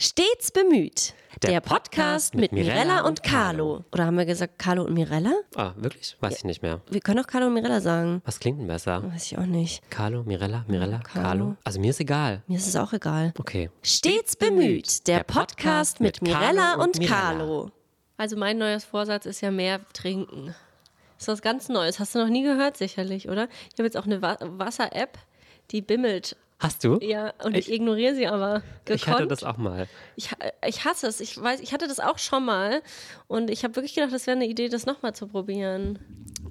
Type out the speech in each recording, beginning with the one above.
Stets bemüht. Der, Der Podcast, Podcast mit mit Mirella Mirella und Carlo. Oder haben wir gesagt Carlo und Mirella? Ah, wirklich? Weiß ich nicht mehr. Wir können auch Carlo und Mirella sagen. Was klingt denn besser? Weiß ich auch nicht. Carlo, Mirella, Mirella, Carlo. Carlo? Also mir ist egal. Mir ist es auch egal. Okay. Stets bemüht. Der Podcast mit Mirella und Mirella. Carlo. Also mein neues Vorsatz ist ja mehr trinken. Das ist was ganz Neues. Hast du noch nie gehört, sicherlich, oder? Ich habe jetzt auch eine Wa Wasser-App, die bimmelt. Hast du? Ja, und ich, ignoriere sie aber. Gekonnt. Ich hatte das auch mal. Ich, ich hasse es. Ich weiß, ich hatte das auch schon mal. Und ich habe wirklich gedacht, das wäre eine Idee, das nochmal zu probieren.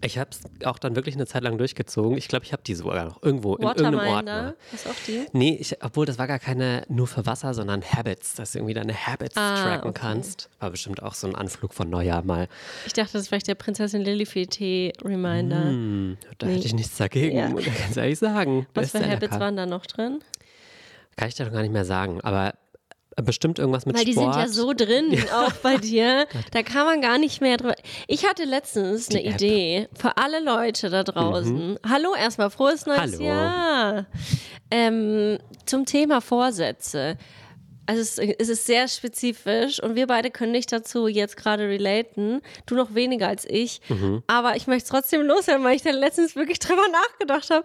Ich habe es auch dann wirklich eine Zeit lang durchgezogen. Ich glaube, ich habe die sogar noch irgendwo in irgendeinem Waterminder. Ordner. Hast du auch die? Nee, ich, obwohl das war gar keine nur für Wasser, sondern Habits, dass du irgendwie deine Habits Ah, tracken okay. kannst. War bestimmt auch so ein Anflug von Neujahr mal. Ich dachte, das ist vielleicht der Prinzessin Lillifee-Reminder. Hm, da Nee. hätte ich nichts dagegen, Ja. muss ich ganz ehrlich sagen. Was für Habits waren da noch drin? Kann ich dir doch gar nicht mehr sagen, aber bestimmt irgendwas mit Weil die Sport. sind ja so drin, auch bei dir. Da kann man gar nicht mehr drüber. Ich hatte letztens eine Die App. Idee für alle Leute da draußen. Hallo, erstmal frohes neues Hallo. Jahr. Ähm, zum Thema Vorsätze. Also es, es ist sehr spezifisch und wir beide können nicht dazu jetzt gerade relaten. Du noch weniger als ich. Aber ich möchte es trotzdem loswerden, weil ich dann letztens wirklich drüber nachgedacht habe.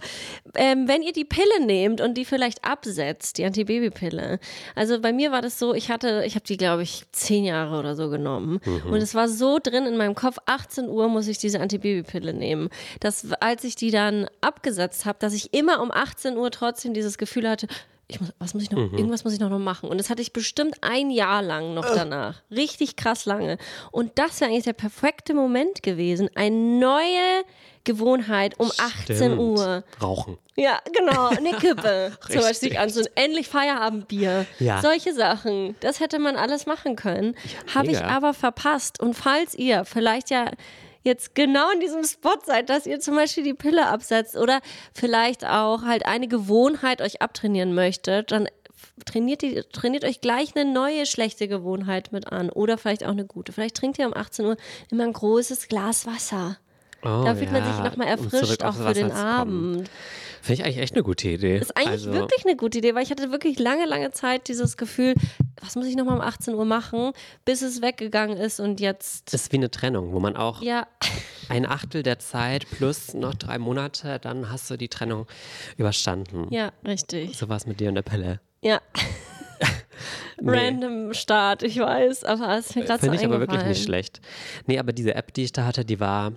Ähm, wenn ihr die Pille nehmt und die vielleicht absetzt, die Antibabypille. Also bei mir war das so, ich hatte, ich habe die glaube ich zehn Jahre oder so genommen und es war so drin in meinem Kopf, 18 Uhr muss ich diese Antibabypille nehmen. Dass als ich die dann abgesetzt habe, dass ich immer um 18 Uhr trotzdem dieses Gefühl hatte, ich muss, was muss ich noch, irgendwas muss ich noch machen. Und das hatte ich bestimmt ein Jahr lang noch danach. Richtig krass lange. Und das wäre eigentlich der perfekte Moment gewesen. Eine neue Gewohnheit um 18 Stimmt. Uhr. Rauchen. Ja, genau, eine Kippe. zum Beispiel Richtig. an so ein endlich Feierabendbier. Ja. Solche Sachen. Das hätte man alles machen können. Habe ich aber verpasst. Und falls ihr vielleicht ja jetzt genau in diesem Spot seid, dass ihr zum Beispiel die Pille absetzt oder vielleicht auch halt eine Gewohnheit euch abtrainieren möchtet, dann trainiert, die, trainiert euch gleich eine neue schlechte Gewohnheit mit an oder vielleicht auch eine gute. Vielleicht trinkt ihr um 18 Uhr immer ein großes Glas Wasser. Oh, da fühlt man sich ja, nochmal erfrischt, auch für den. Abend. Finde ich eigentlich echt eine gute Idee. Ist eigentlich also, wirklich eine gute Idee, weil ich hatte wirklich lange, lange Zeit dieses Gefühl, was muss ich nochmal um 18 Uhr machen, bis es weggegangen ist und jetzt. ist wie eine Trennung, wo man auch Ja, ein Achtel der Zeit plus noch drei Monate, dann hast du die Trennung überstanden. ja, richtig. So war es mit dir und der Pille. Ja. Random Start, ich weiß, aber es ist mir gerade so Finde ich aber wirklich nicht schlecht. Nee, aber diese App, die ich da hatte, die war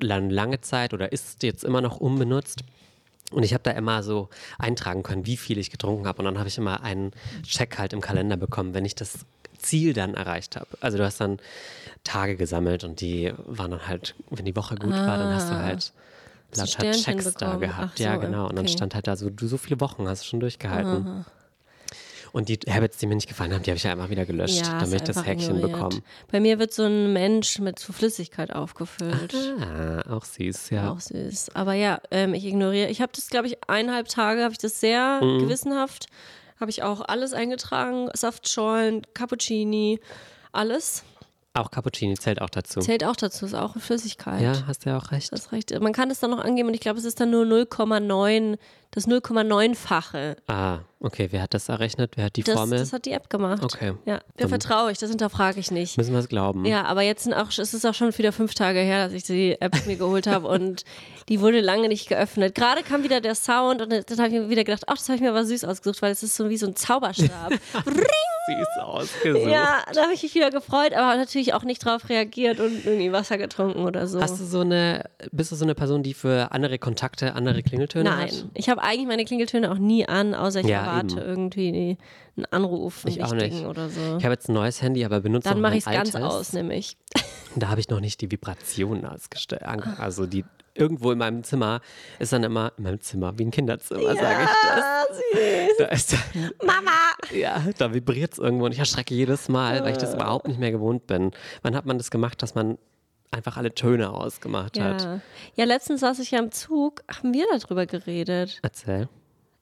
lange Zeit oder ist jetzt immer noch unbenutzt. Und ich habe da immer so eintragen können, wie viel ich getrunken habe. Und dann habe ich immer einen Check halt im Kalender bekommen, wenn ich das Ziel dann erreicht habe. Also du hast dann Tage gesammelt und die waren dann halt, wenn die Woche gut war, dann hast du halt Ah. Hast du lauter Checks da gehabt. So, ja, genau. Und dann okay. stand halt da so, du so viele Wochen hast du schon durchgehalten. Und die Habits, die mir nicht gefallen haben, die habe ich ja immer wieder gelöscht, Ja, damit ich das einfach Häkchen ignoriert. bekomme. Bei mir wird so ein Mensch mit zu Flüssigkeit aufgefüllt. Ah, auch süß, ja. Auch süß. Aber ja, ähm, ich ignoriere. Ich habe das, glaube ich, eineinhalb Tage habe ich das sehr Mhm. gewissenhaft. Habe ich auch alles eingetragen. Saftschorlen, Cappuccini, alles. Auch Cappuccini zählt auch dazu. Zählt auch dazu, ist auch eine Flüssigkeit. ja, hast du ja auch recht. Das recht. Man kann es dann noch angeben und ich glaube, es ist dann nur 0,9, das 0,9-fache. ah, okay. Wer hat das errechnet? Wer hat die Das, Formel? das hat die App gemacht. Okay. Ja, Dann- vertraue ich, das hinterfrage ich nicht. Müssen wir es glauben. Ja, aber jetzt sind auch, es ist auch schon wieder fünf Tage her, dass ich die App mir geholt habe und die wurde lange nicht geöffnet. Gerade kam wieder der Sound und dann habe ich mir wieder gedacht, ach, das habe ich mir aber süß ausgesucht, weil es ist so wie so ein Zauberstab. Süß ausgesucht. ja, da habe ich mich wieder gefreut, aber natürlich auch nicht drauf reagiert und irgendwie Wasser getrunken oder so. Hast du so eine, bist du so eine Person, die für andere Kontakte andere Klingeltöne hat? Nein, ich habe eigentlich meine Klingeltöne auch nie an, außer ich Ja, erwarte eben. irgendwie einen Anruf, Ich auch nicht. oder so. Ich habe jetzt ein neues Handy, aber benutze Dann noch mache ich es ganz aus, nämlich. Da habe ich noch nicht die Vibration ausgestellt. Also die irgendwo in meinem Zimmer ist dann immer, in meinem Zimmer, wie ein Kinderzimmer, sage ich das. Ah, süß. Da ist Mama! Ja, da vibriert es irgendwo und ich erschrecke jedes Mal, weil ich das überhaupt nicht mehr gewohnt bin. Wann hat man das gemacht, dass man einfach alle Töne ausgemacht hat? Ja. ja, letztens saß ich ja im Zug, haben wir darüber geredet. Erzähl.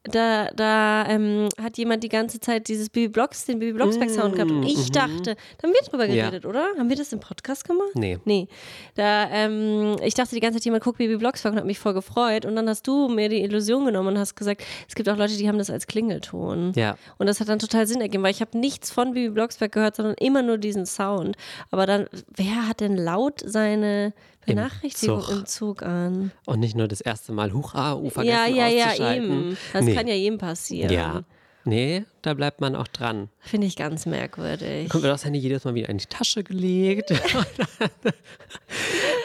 Da, da ähm, hat jemand die ganze Zeit dieses Bibi Blocks, den Bibi Blocksberg Sound gehabt. Und ich dachte, da haben wir drüber Ja. geredet, oder? Haben wir das im Podcast gemacht? Nee. Nee. Da, ähm, ich dachte die ganze Zeit, jemand guckt Bibi Blocksberg und hat mich voll gefreut. Und dann hast du mir die Illusion genommen und hast gesagt, es gibt auch Leute, die haben das als Klingelton. Ja. Und das hat dann total Sinn ergeben, weil ich habe nichts von Bibi Blocksberg gehört, sondern immer nur diesen Sound. Aber dann, wer hat denn laut seine Benachrichtigung Zug. im Zug an? Und nicht nur das erste Mal, huch, ah, uh, vergessen Ja, ja, ja, eben. Das nee. kann ja jedem passieren. Ja. Nee, da bleibt man auch dran. Finde ich ganz merkwürdig. Kommt mir das Handy jedes Mal wieder in die Tasche gelegt.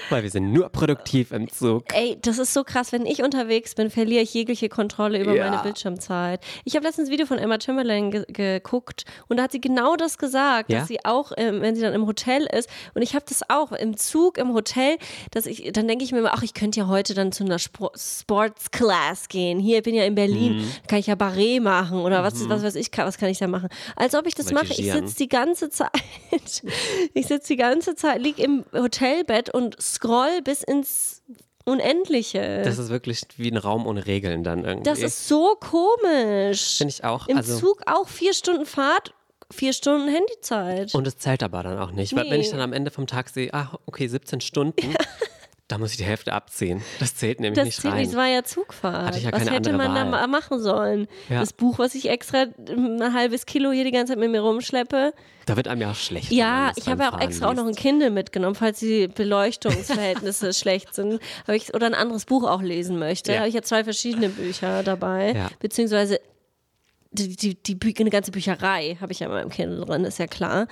Weil wir sind nur produktiv im Zug. Ey, das ist so krass. Wenn ich unterwegs bin, verliere ich jegliche Kontrolle über Ja. meine Bildschirmzeit. Ich habe letztens ein Video von Emma Chamberlain ge geguckt und da hat sie genau das gesagt, Ja? dass sie auch, ähm, wenn sie dann im Hotel ist, und ich habe das auch im Zug, im Hotel, dass ich, dann denke ich mir immer, ach, ich könnte ja heute dann zu einer Spro Sports Class gehen. Hier, ich bin ja in Berlin, Mhm. kann ich ja Barret machen oder was, ist, was weiß ich, was kann ich da machen? Als ob ich das mache. Ich sitze die ganze Zeit, ich sitze die ganze Zeit, lieg im Hotelbett und scroll bis ins Unendliche. Das ist wirklich wie ein Raum ohne Regeln dann irgendwie. Das ist so komisch. Finde ich auch. Im also, Zug auch vier Stunden Fahrt, vier Stunden Handyzeit. Und es zählt aber dann auch nicht. Weil wenn Nee. ich dann am Ende vom Tag sehe, ah, okay, 17 Stunden, da muss ich die Hälfte abziehen. Das zählt nämlich das nicht zählt rein. es war ja Zugfahrt. Hatte ich ja was keine hätte man da Wahl. ma- machen sollen? Ja. Das Buch, was ich extra ein halbes Kilo hier die ganze Zeit mit mir rumschleppe. Da wird einem ja auch schlecht. Ja, das ich habe ja auch extra auch noch ein liest. Kindle mitgenommen, falls die Beleuchtungsverhältnisse schlecht sind. Ich, oder ein anderes Buch auch lesen möchte. Ja. Habe ich ja zwei verschiedene Bücher dabei. Ja. Beziehungsweise die, die, die eine ganze Bücherei habe ich ja in meinem Kindle drin, ist ja klar.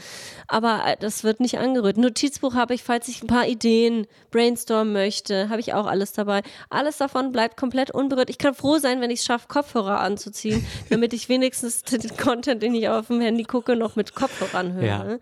Aber äh, das wird nicht angerührt. Notizbuch habe ich, falls ich ein paar Ideen brainstormen möchte, habe ich auch alles dabei. Alles davon bleibt komplett unberührt. Ich kann froh sein, wenn ich es schaffe, Kopfhörer anzuziehen, damit ich wenigstens den Content, den ich auf dem Handy gucke, noch mit Kopfhörern höre. Ja.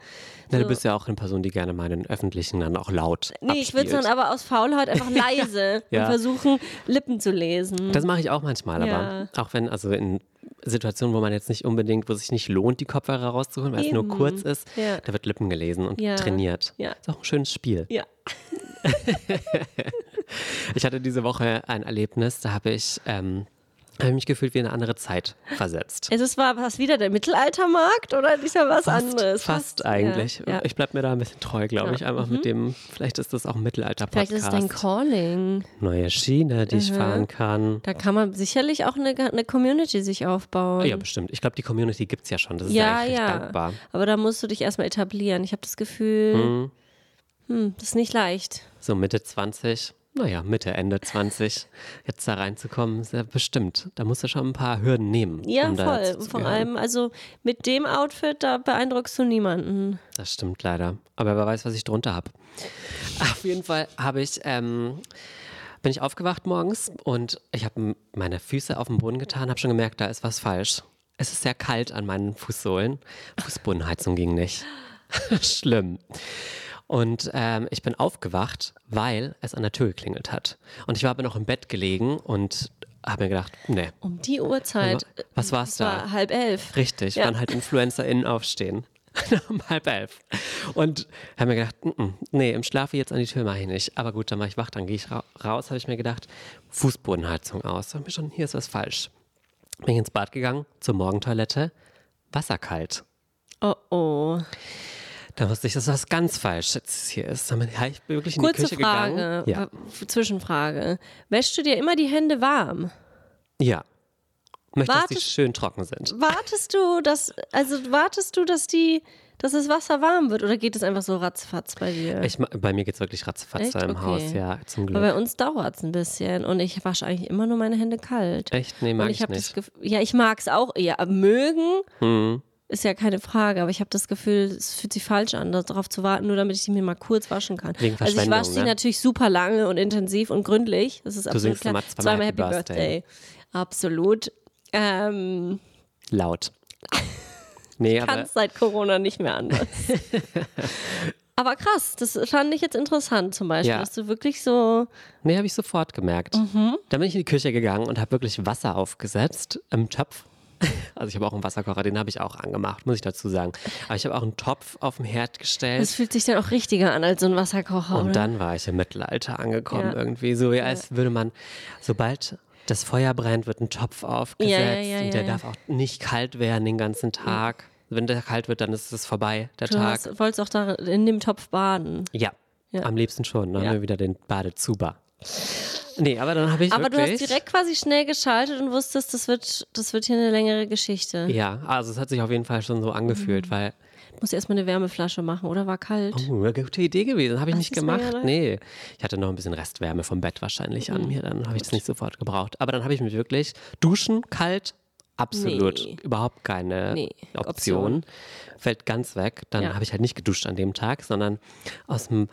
Na, du bist ja auch eine Person, die gerne mal in den Öffentlichen dann auch laut Nee, ich würde es abspielt. dann aber aus Faulheit einfach leise Ja. und versuchen, Lippen zu lesen. Das mache ich auch manchmal, aber Ja. auch wenn, also in Situationen, wo man jetzt nicht unbedingt, wo es sich nicht lohnt, die Kopfhörer rauszuholen, weil es nur Eben. kurz ist, Ja. da wird Lippen gelesen und Ja. trainiert. Ja. Ist auch ein schönes Spiel. ja. Ich hatte diese Woche ein Erlebnis, da habe ich, ähm, habe ich mich gefühlt wie in eine andere Zeit versetzt. Ist es war was wieder der Mittelaltermarkt oder ist ja was Fast, anderes? fast eigentlich. Ja. Ja. Ich bleibe mir da ein bisschen treu, glaube ich. Einfach mit dem, vielleicht ist das auch ein Mittelalter-Podcast. Vielleicht ist es dein Calling. Neue Schiene, die ich fahren kann. Da kann man sicherlich auch eine, eine Community sich aufbauen. Ja, bestimmt. Ich glaube, die Community gibt es ja schon. Das ist ja, ja, eigentlich ja. dankbar. Aber da musst du dich erstmal etablieren. Ich habe das Gefühl, hm, das ist nicht leicht. So Mitte 20, naja, Mitte, Ende 20, jetzt da reinzukommen, ist ja bestimmt. Da musst du schon ein paar Hürden nehmen. Ja, um voll. Vor allem, also mit dem Outfit, da beeindruckst du niemanden. Das stimmt leider. Aber wer weiß, was ich drunter habe. Auf jeden Fall habe ich, ähm, bin ich aufgewacht morgens und ich habe meine Füße auf den Boden getan, habe schon gemerkt, da ist was falsch. Es ist sehr kalt an meinen Fußsohlen. Fußbodenheizung ging nicht. Schlimm. Und ähm, ich bin aufgewacht, weil es an der Tür geklingelt hat. Und ich war aber noch im Bett gelegen und habe mir gedacht, nee, Um die Uhrzeit. was war's es da? war halb elf. Richtig, Ja. wann halt InfluencerInnen aufstehen. um halb elf. Und habe mir gedacht, "Mm, mm, nee, im Schlaf jetzt an die Tür mache ich nicht. Aber gut, dann war ich wach, dann gehe ich ra raus, habe ich mir gedacht, Fußbodenheizung aus. Da hab ich schon, hier ist was falsch. Bin ich ins Bad gegangen, zur Morgentoilette, wasserkalt. Oh oh. Da wusste ich, dass was ganz falsch jetzt hier ist. Dann bin ich wirklich in die Kurze Küche Frage, gegangen. Ja. w- Zwischenfrage. Wäschst du dir immer die Hände warm? ja. Möchte, dass die Wartest- schön trocken sind. Wartest du, dass, also wartest du, dass die, dass das Wasser warm wird oder geht es einfach so ratzfatz bei dir? Ich, bei mir geht es wirklich ratzfatz Echt? im Okay. Haus, ja, zum Glück. Aber bei uns dauert es ein bisschen und ich wasche eigentlich immer nur meine Hände kalt. Echt? Nee, mag und ich, ich, nicht. Ja, ich mag es auch eher. Mögen Mhm. Ist ja keine Frage, aber ich habe das Gefühl, es fühlt sich falsch an, darauf zu warten, nur damit ich die mir mal kurz waschen kann. Wegen also ich wasche sie ne? natürlich super lange und intensiv und gründlich. Das ist absolut singst klar. zweimal Happy Birthday. Absolut. Ähm, Laut. Nee, aber kann es seit Corona nicht mehr anders. Aber krass, das fand ich jetzt interessant zum Beispiel, Ja. dass du wirklich so, nee, habe ich sofort gemerkt. Mhm. Dann bin ich in die Küche gegangen und habe wirklich Wasser aufgesetzt im Topf. Also ich habe auch einen Wasserkocher, den habe ich auch angemacht, muss ich dazu sagen. Aber ich habe auch einen Topf auf dem Herd gestellt. das fühlt sich dann auch richtiger an als so ein Wasserkocher, Und oder? dann war ich im Mittelalter angekommen Ja. irgendwie. So wie als würde man, sobald das Feuer brennt, wird ein Topf aufgesetzt Ja, ja, und der darf auch nicht kalt werden den ganzen Tag. Wenn der kalt wird, dann ist es vorbei, der Du Tag. hast, wolltest auch da in dem Topf baden. Ja, Ja. am liebsten schon. Dann haben wir wieder den Badezuber. Nee, aber dann habe ich Aber du wirklich... hast direkt quasi schnell geschaltet und wusstest, das wird, das wird hier eine längere Geschichte. Ja, also es hat sich auf jeden Fall schon so Mhm. angefühlt, weil Muss erstmal eine Wärmeflasche machen, oder war kalt? Oh, eine gute Idee gewesen. Habe ich Ach, nicht gemacht. ja. Nee. Ich hatte noch ein bisschen Restwärme vom Bett wahrscheinlich Mhm. an mir. Dann habe ich das nicht sofort gebraucht. Aber dann habe ich mich wirklich duschen, kalt, absolut Nee. überhaupt keine Nee, Option. Option. Fällt ganz weg. Dann Ja. habe ich halt nicht geduscht an dem Tag, sondern aus dem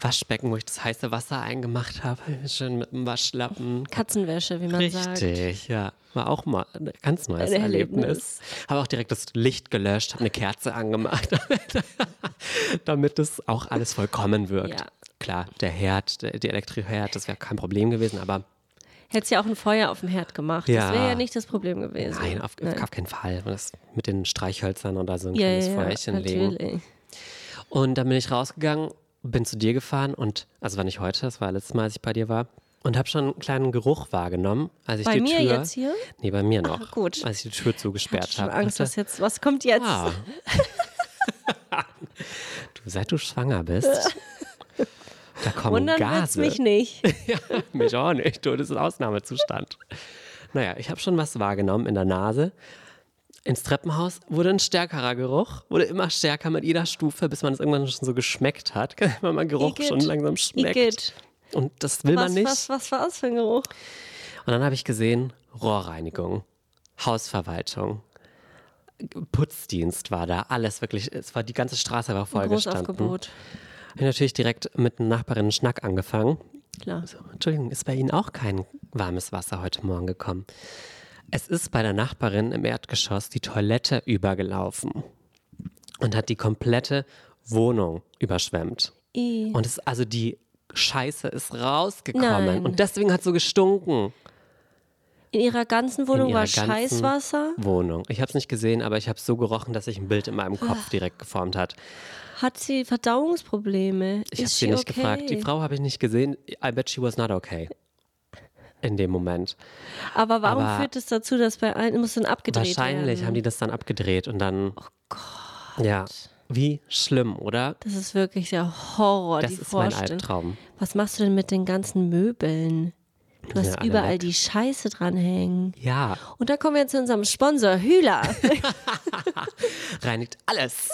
Waschbecken, wo ich das heiße Wasser eingemacht habe, schön mit dem Waschlappen. Katzenwäsche, wie man sagt. Richtig, ja. War auch mal ein ganz neues Ein Erlebnis. Erlebnis. Habe auch direkt das Licht gelöscht, habe eine Kerze angemacht, damit, es auch alles vollkommen wirkt. Ja. Klar, der Herd, der, die Elektroherd, das wäre kein Problem gewesen, aber Hättest ja auch ein Feuer auf dem Herd gemacht. Ja. Das wäre ja nicht das Problem gewesen. nein, auf, auf keinen Fall. Das mit den Streichhölzern oder so ein Ja, kleines ja, Feuerchen legen. natürlich. Und dann bin ich rausgegangen, bin zu dir gefahren und, also war nicht heute, das war letztes Mal, als ich bei dir war, und habe schon einen kleinen Geruch wahrgenommen, als ich Bei die mir Tür, jetzt hier? Nee, bei mir noch. gut. Als ich die Tür Ich zugesperrt hatte schon habe. Angst, was jetzt, was kommt jetzt? Ah. du, seit du schwanger bist, da kommen Wundern Gase. mich nicht. ja, mich auch nicht. Du, das ist ein Ausnahmezustand. Naja, ich habe schon was wahrgenommen in der Nase. Ins Treppenhaus wurde ein stärkerer Geruch, wurde immer stärker mit jeder Stufe, bis man es irgendwann schon so geschmeckt hat. Wenn man Geruch Igitt. schon langsam schmeckt. Igitt. Und das will Was, man nicht. was, was war das für ein Geruch? Und dann habe ich gesehen, Rohrreinigung, Hausverwaltung, Putzdienst war da, alles wirklich, es war die ganze Straße war vollgestanden. Großaufgebot. Ich habe natürlich direkt mit einer Nachbarin einen Schnack angefangen. Klar. So, Entschuldigung, ist bei Ihnen auch kein warmes Wasser heute Morgen gekommen? Es ist bei der Nachbarin im Erdgeschoss die Toilette übergelaufen und hat die komplette Wohnung überschwemmt. I. Und es, also die Scheiße ist rausgekommen Nein. und deswegen hat es so gestunken. In ihrer ganzen Wohnung in war ihrer ganzen Scheißwasser. Wohnung. Ich habe es nicht gesehen, aber ich habe es so gerochen, dass sich ein Bild in meinem Ah. Kopf direkt geformt hat. Hat sie Verdauungsprobleme? Ich habe sie nicht okay? gefragt. Die Frau habe ich nicht gesehen. I bet she was not okay. In dem Moment. Aber warum Aber- führt es dazu, dass bei allen muss dann abgedreht Wahrscheinlich werden? haben die das dann abgedreht und dann. Oh Gott. Ja. Wie schlimm, oder? Das ist wirklich der Horror, Das die ist mein. Albtraum. Was machst du denn mit den ganzen Möbeln? Du hast Ja, überall weg. die Scheiße dranhängen. Ja, Und dann kommen wir zu unserem Sponsor, Hühler. reinigt alles.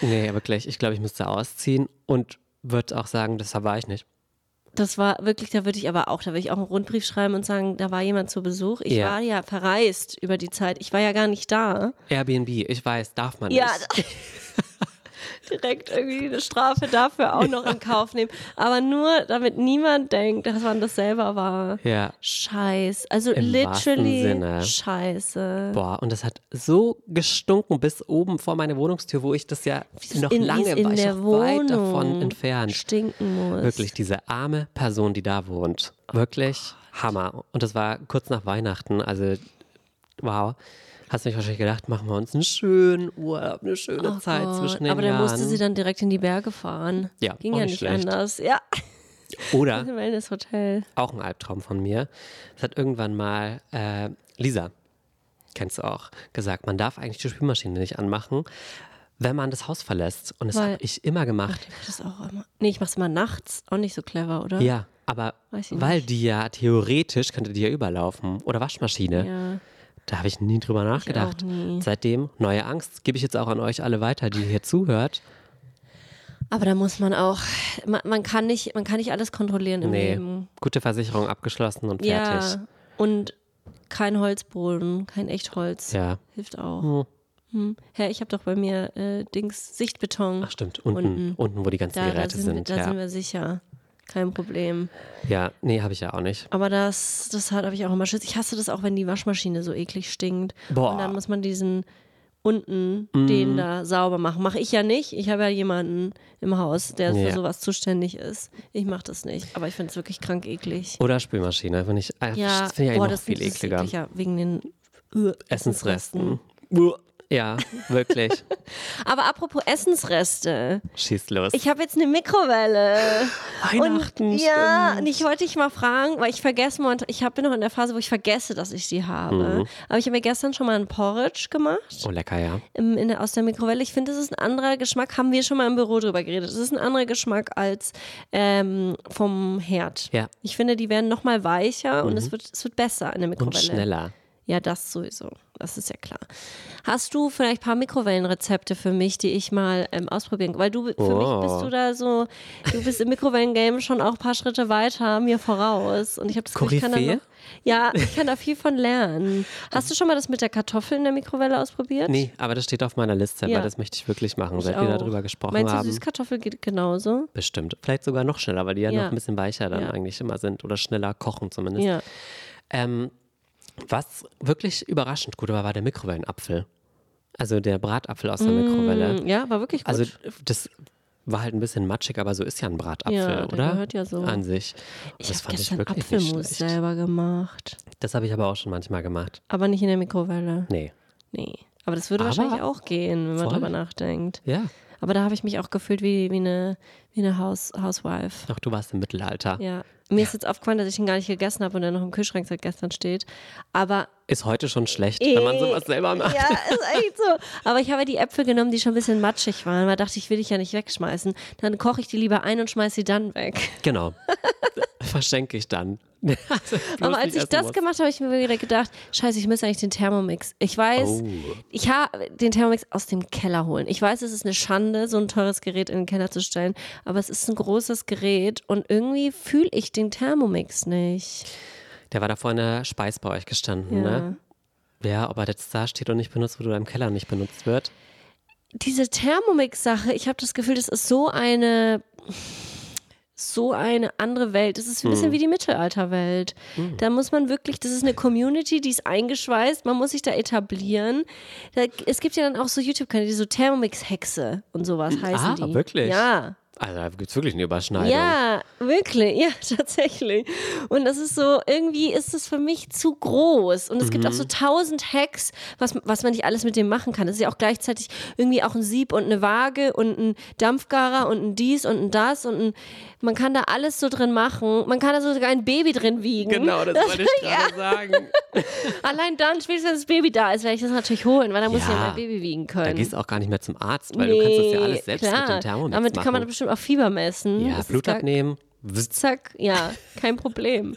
Nee, wirklich. Ich glaube, ich müsste ausziehen und würde auch sagen, das war ich nicht. Das war wirklich, da würde ich aber auch, da würde ich auch einen Rundbrief schreiben und sagen, da war jemand zu Besuch. Ich Ja. war ja verreist über die Zeit. Ich war ja gar nicht da. Airbnb, ich weiß, darf man Ja, nicht. direkt irgendwie eine Strafe dafür auch noch in Kauf nehmen. Aber nur, damit niemand denkt, dass man das selber war. Ja. Scheiß. Also Im literally Sinne. scheiße. Boah, und das hat so gestunken bis oben vor meine Wohnungstür, wo ich das ja noch in, lange in war ich noch weit davon entfernt. stinken muss. Wirklich, diese arme Person, die da wohnt. Wirklich Hammer. Und das war kurz nach Weihnachten, also wow. Hast du nicht wahrscheinlich gedacht, machen wir uns einen schönen Urlaub, eine schöne Oh Zeit Gott. zwischen den Aber dann Jahren. musste sie dann direkt in die Berge fahren. Ja, Ging ja nicht schlecht. anders. Ja, Oder auch ein Albtraum von mir. Es hat irgendwann mal äh, Lisa, kennst du auch, gesagt, man darf eigentlich die Spülmaschine nicht anmachen, wenn man das Haus verlässt. Und das habe ich immer gemacht. Ich mach das auch immer. Nee, ich mach's immer nachts. Auch nicht so clever, oder? Ja, aber ich weil die ja theoretisch könnte die ja überlaufen. Oder Waschmaschine. Ja. Da habe ich nie drüber nachgedacht. nie. Seitdem, neue Angst, gebe ich jetzt auch an euch alle weiter, die hier zuhört. Aber da muss man auch, man, man, kann nicht, man kann nicht alles kontrollieren im Nee, Leben. gute Versicherung abgeschlossen und fertig. Ja. Und kein Holzboden, kein Echtholz. Ja. Hilft auch. Hm. Hä, ich habe doch bei mir äh, Dings Sichtbeton. Ach stimmt, unten, unten, wo die ganzen da, da, Geräte sind, sind. wir, da ja. sind wir sicher. Kein Problem. ja, nee, habe ich ja auch nicht. Aber das, das habe ich auch immer Schiss. Ich hasse das auch, wenn die Waschmaschine so eklig stinkt. Boah. Und dann muss man diesen unten den da sauber machen. Mache ich ja nicht. Ich habe ja jemanden im Haus, der Ja. für sowas zuständig ist. Ich mache das nicht. Aber ich finde es wirklich krank eklig. Oder Spülmaschine, finde ich, äh, Ja, das finde ich boah, noch das viel ist ekliger. ekliger wegen den äh, Essensresten. Ja, wirklich. Aber apropos Essensreste. Schieß los. Ich habe jetzt eine Mikrowelle. Weihnachten, Und, ja, stimmt. und ich wollte dich mal fragen, weil ich vergesse momentan, ich hab, bin noch in der Phase, wo ich vergesse, dass ich die habe. Aber ich habe mir gestern schon mal einen Porridge gemacht oh, lecker, ja. im, in aus der Mikrowelle. Ich finde, das ist ein anderer Geschmack. Haben wir schon mal im Büro drüber geredet. Es ist ein anderer Geschmack als ähm, vom Herd. Ja. Ich finde, die werden noch mal weicher und es wird, es wird besser in der Und Mikrowelle. schneller. Ja, das sowieso. Das ist ja klar. Hast du vielleicht ein paar Mikrowellenrezepte für mich, die ich mal ähm, ausprobieren Weil du, für Oh. mich bist du da so, du bist im Mikrowellengame schon auch ein paar Schritte weiter mir voraus. Und ich habe das Gefühl, ich kann da noch, Ja, ich kann da viel von lernen. Hast du schon mal das mit der Kartoffel in der Mikrowelle ausprobiert? Nee, aber das steht auf meiner Liste, Ja. weil das möchte ich wirklich machen, Ich seit wir auch. darüber gesprochen Meinst du, haben. Süßkartoffel geht genauso? Bestimmt. Vielleicht sogar noch schneller, weil die ja, Ja. noch ein bisschen weicher dann Ja. eigentlich immer sind oder schneller kochen zumindest. Ja. Ähm, was wirklich überraschend gut war, war der Mikrowellenapfel. Also der Bratapfel aus der Mikrowelle. Mm, Ja, war wirklich gut. Also das war halt ein bisschen matschig, aber so ist ja ein Bratapfel, Ja, der oder? gehört ja so. An sich. ich das habe fand ich gestern wirklich nicht Apfelmus schlecht. selber gemacht. Das habe ich aber auch schon manchmal gemacht. Aber nicht in der Mikrowelle. Nee. Nee. Aber das würde Aber wahrscheinlich auch gehen, wenn man voll. drüber nachdenkt. Ja. Aber da habe ich mich auch gefühlt wie, wie eine, wie eine Haus, Housewife. Doch, du warst im Mittelalter. Ja. Mir ist jetzt aufgefallen, dass ich ihn gar nicht gegessen habe und er noch im Kühlschrank seit gestern steht. Aber Ist heute schon schlecht, wenn man sowas selber macht. ja, ist echt so. Aber ich habe die Äpfel genommen, die schon ein bisschen matschig waren, weil dachte ich, will ich ja nicht wegschmeißen. Dann koche ich die lieber ein und schmeiße sie dann weg. Genau. Verschenke ich dann. Also, Aber als ich das muss. gemacht habe, habe ich mir wieder gedacht, scheiße, ich müsste eigentlich den Thermomix. Ich weiß, Oh. ich habe den Thermomix aus dem Keller holen. Ich weiß, es ist eine Schande, so ein teures Gerät in den Keller zu stellen, aber es ist ein großes Gerät und irgendwie fühle ich den Thermomix nicht. Der war da vor einer Speis bei euch gestanden, Ja. ne? Ja, ob er jetzt da steht und nicht benutzt wird oder im Keller nicht benutzt wird. Diese Thermomix-Sache, ich habe das Gefühl, das ist so eine so eine andere Welt. Es ist ein Hm. bisschen wie die Mittelalterwelt. Da muss man wirklich, das ist eine Community, die ist eingeschweißt, man muss sich da etablieren. Da, es gibt ja dann auch so YouTube-Kanäle, die so Thermomix-Hexe und sowas heißen Ah, die. wirklich? Ja. Also da gibt es wirklich eine Überschneidung. Ja, wirklich, ja, tatsächlich. Und das ist so, irgendwie ist es für mich zu groß. Und es gibt auch Mhm. so tausend Hacks, was, was man nicht alles mit dem machen kann. Es ist ja auch gleichzeitig irgendwie auch ein Sieb und eine Waage und ein Dampfgarer und ein dies und ein das und ein, man kann da alles so drin machen. Man kann da sogar ein Baby drin wiegen. Genau, das, wollte ich gerade sagen. Allein dann, spätestens wenn das Baby da ist, werde ich das natürlich holen, weil dann muss ich ja Ja. mein Baby wiegen können. Da gehst du auch gar nicht mehr zum Arzt, weil du kannst das ja alles selbst klar. mit dem Thermomix Damit machen. kann man bestimmt auch Fieber messen. ja, Das Blut abnehmen. Zack, ja, kein Problem.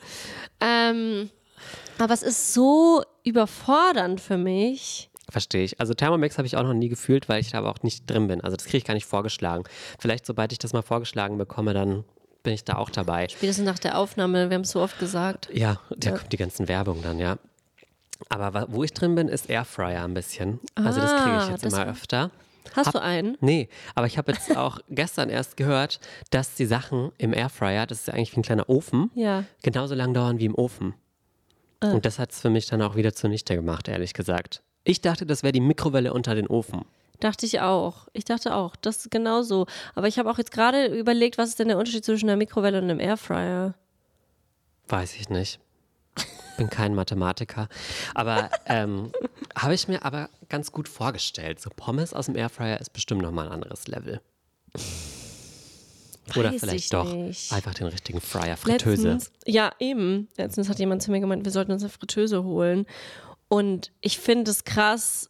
ähm, aber es ist so überfordernd für mich. Verstehe ich. Also Thermomix habe ich auch noch nie gefühlt, weil ich da aber auch nicht drin bin. Also das kriege ich gar nicht vorgeschlagen. Vielleicht, sobald ich das mal vorgeschlagen bekomme, dann bin ich da auch dabei. Spätestens nach der Aufnahme, wir haben es so oft gesagt. Ja, da kommt die ganzen Werbung dann, ja. Aber wo ich drin bin, ist Airfryer ein bisschen. Also das kriege ich Ah, jetzt immer öfter. Hast Hab- du einen? Nee, aber ich habe jetzt auch gestern erst gehört, dass die Sachen im Airfryer, das ist ja eigentlich wie ein kleiner Ofen, Ja. genauso lang dauern wie im Ofen. Ah. Und das hat es für mich dann auch wieder zunichte gemacht, ehrlich gesagt. Ich dachte, das wäre die Mikrowelle unter den Ofen. Dachte ich auch. Ich dachte auch, das ist genau so. Aber ich habe auch jetzt gerade überlegt, was ist denn der Unterschied zwischen einer Mikrowelle und einem Airfryer? Weiß ich nicht. Bin kein Mathematiker. Aber ähm, habe ich mir aber ganz gut vorgestellt. So Pommes aus dem Airfryer ist bestimmt nochmal ein anderes Level. Oder Weiß ich vielleicht doch nicht. einfach den richtigen Fryer, Fritteuse. Letztens, ja, eben. Letztens hat jemand zu mir gemeint, wir sollten uns eine Fritteuse holen. Und ich finde es krass,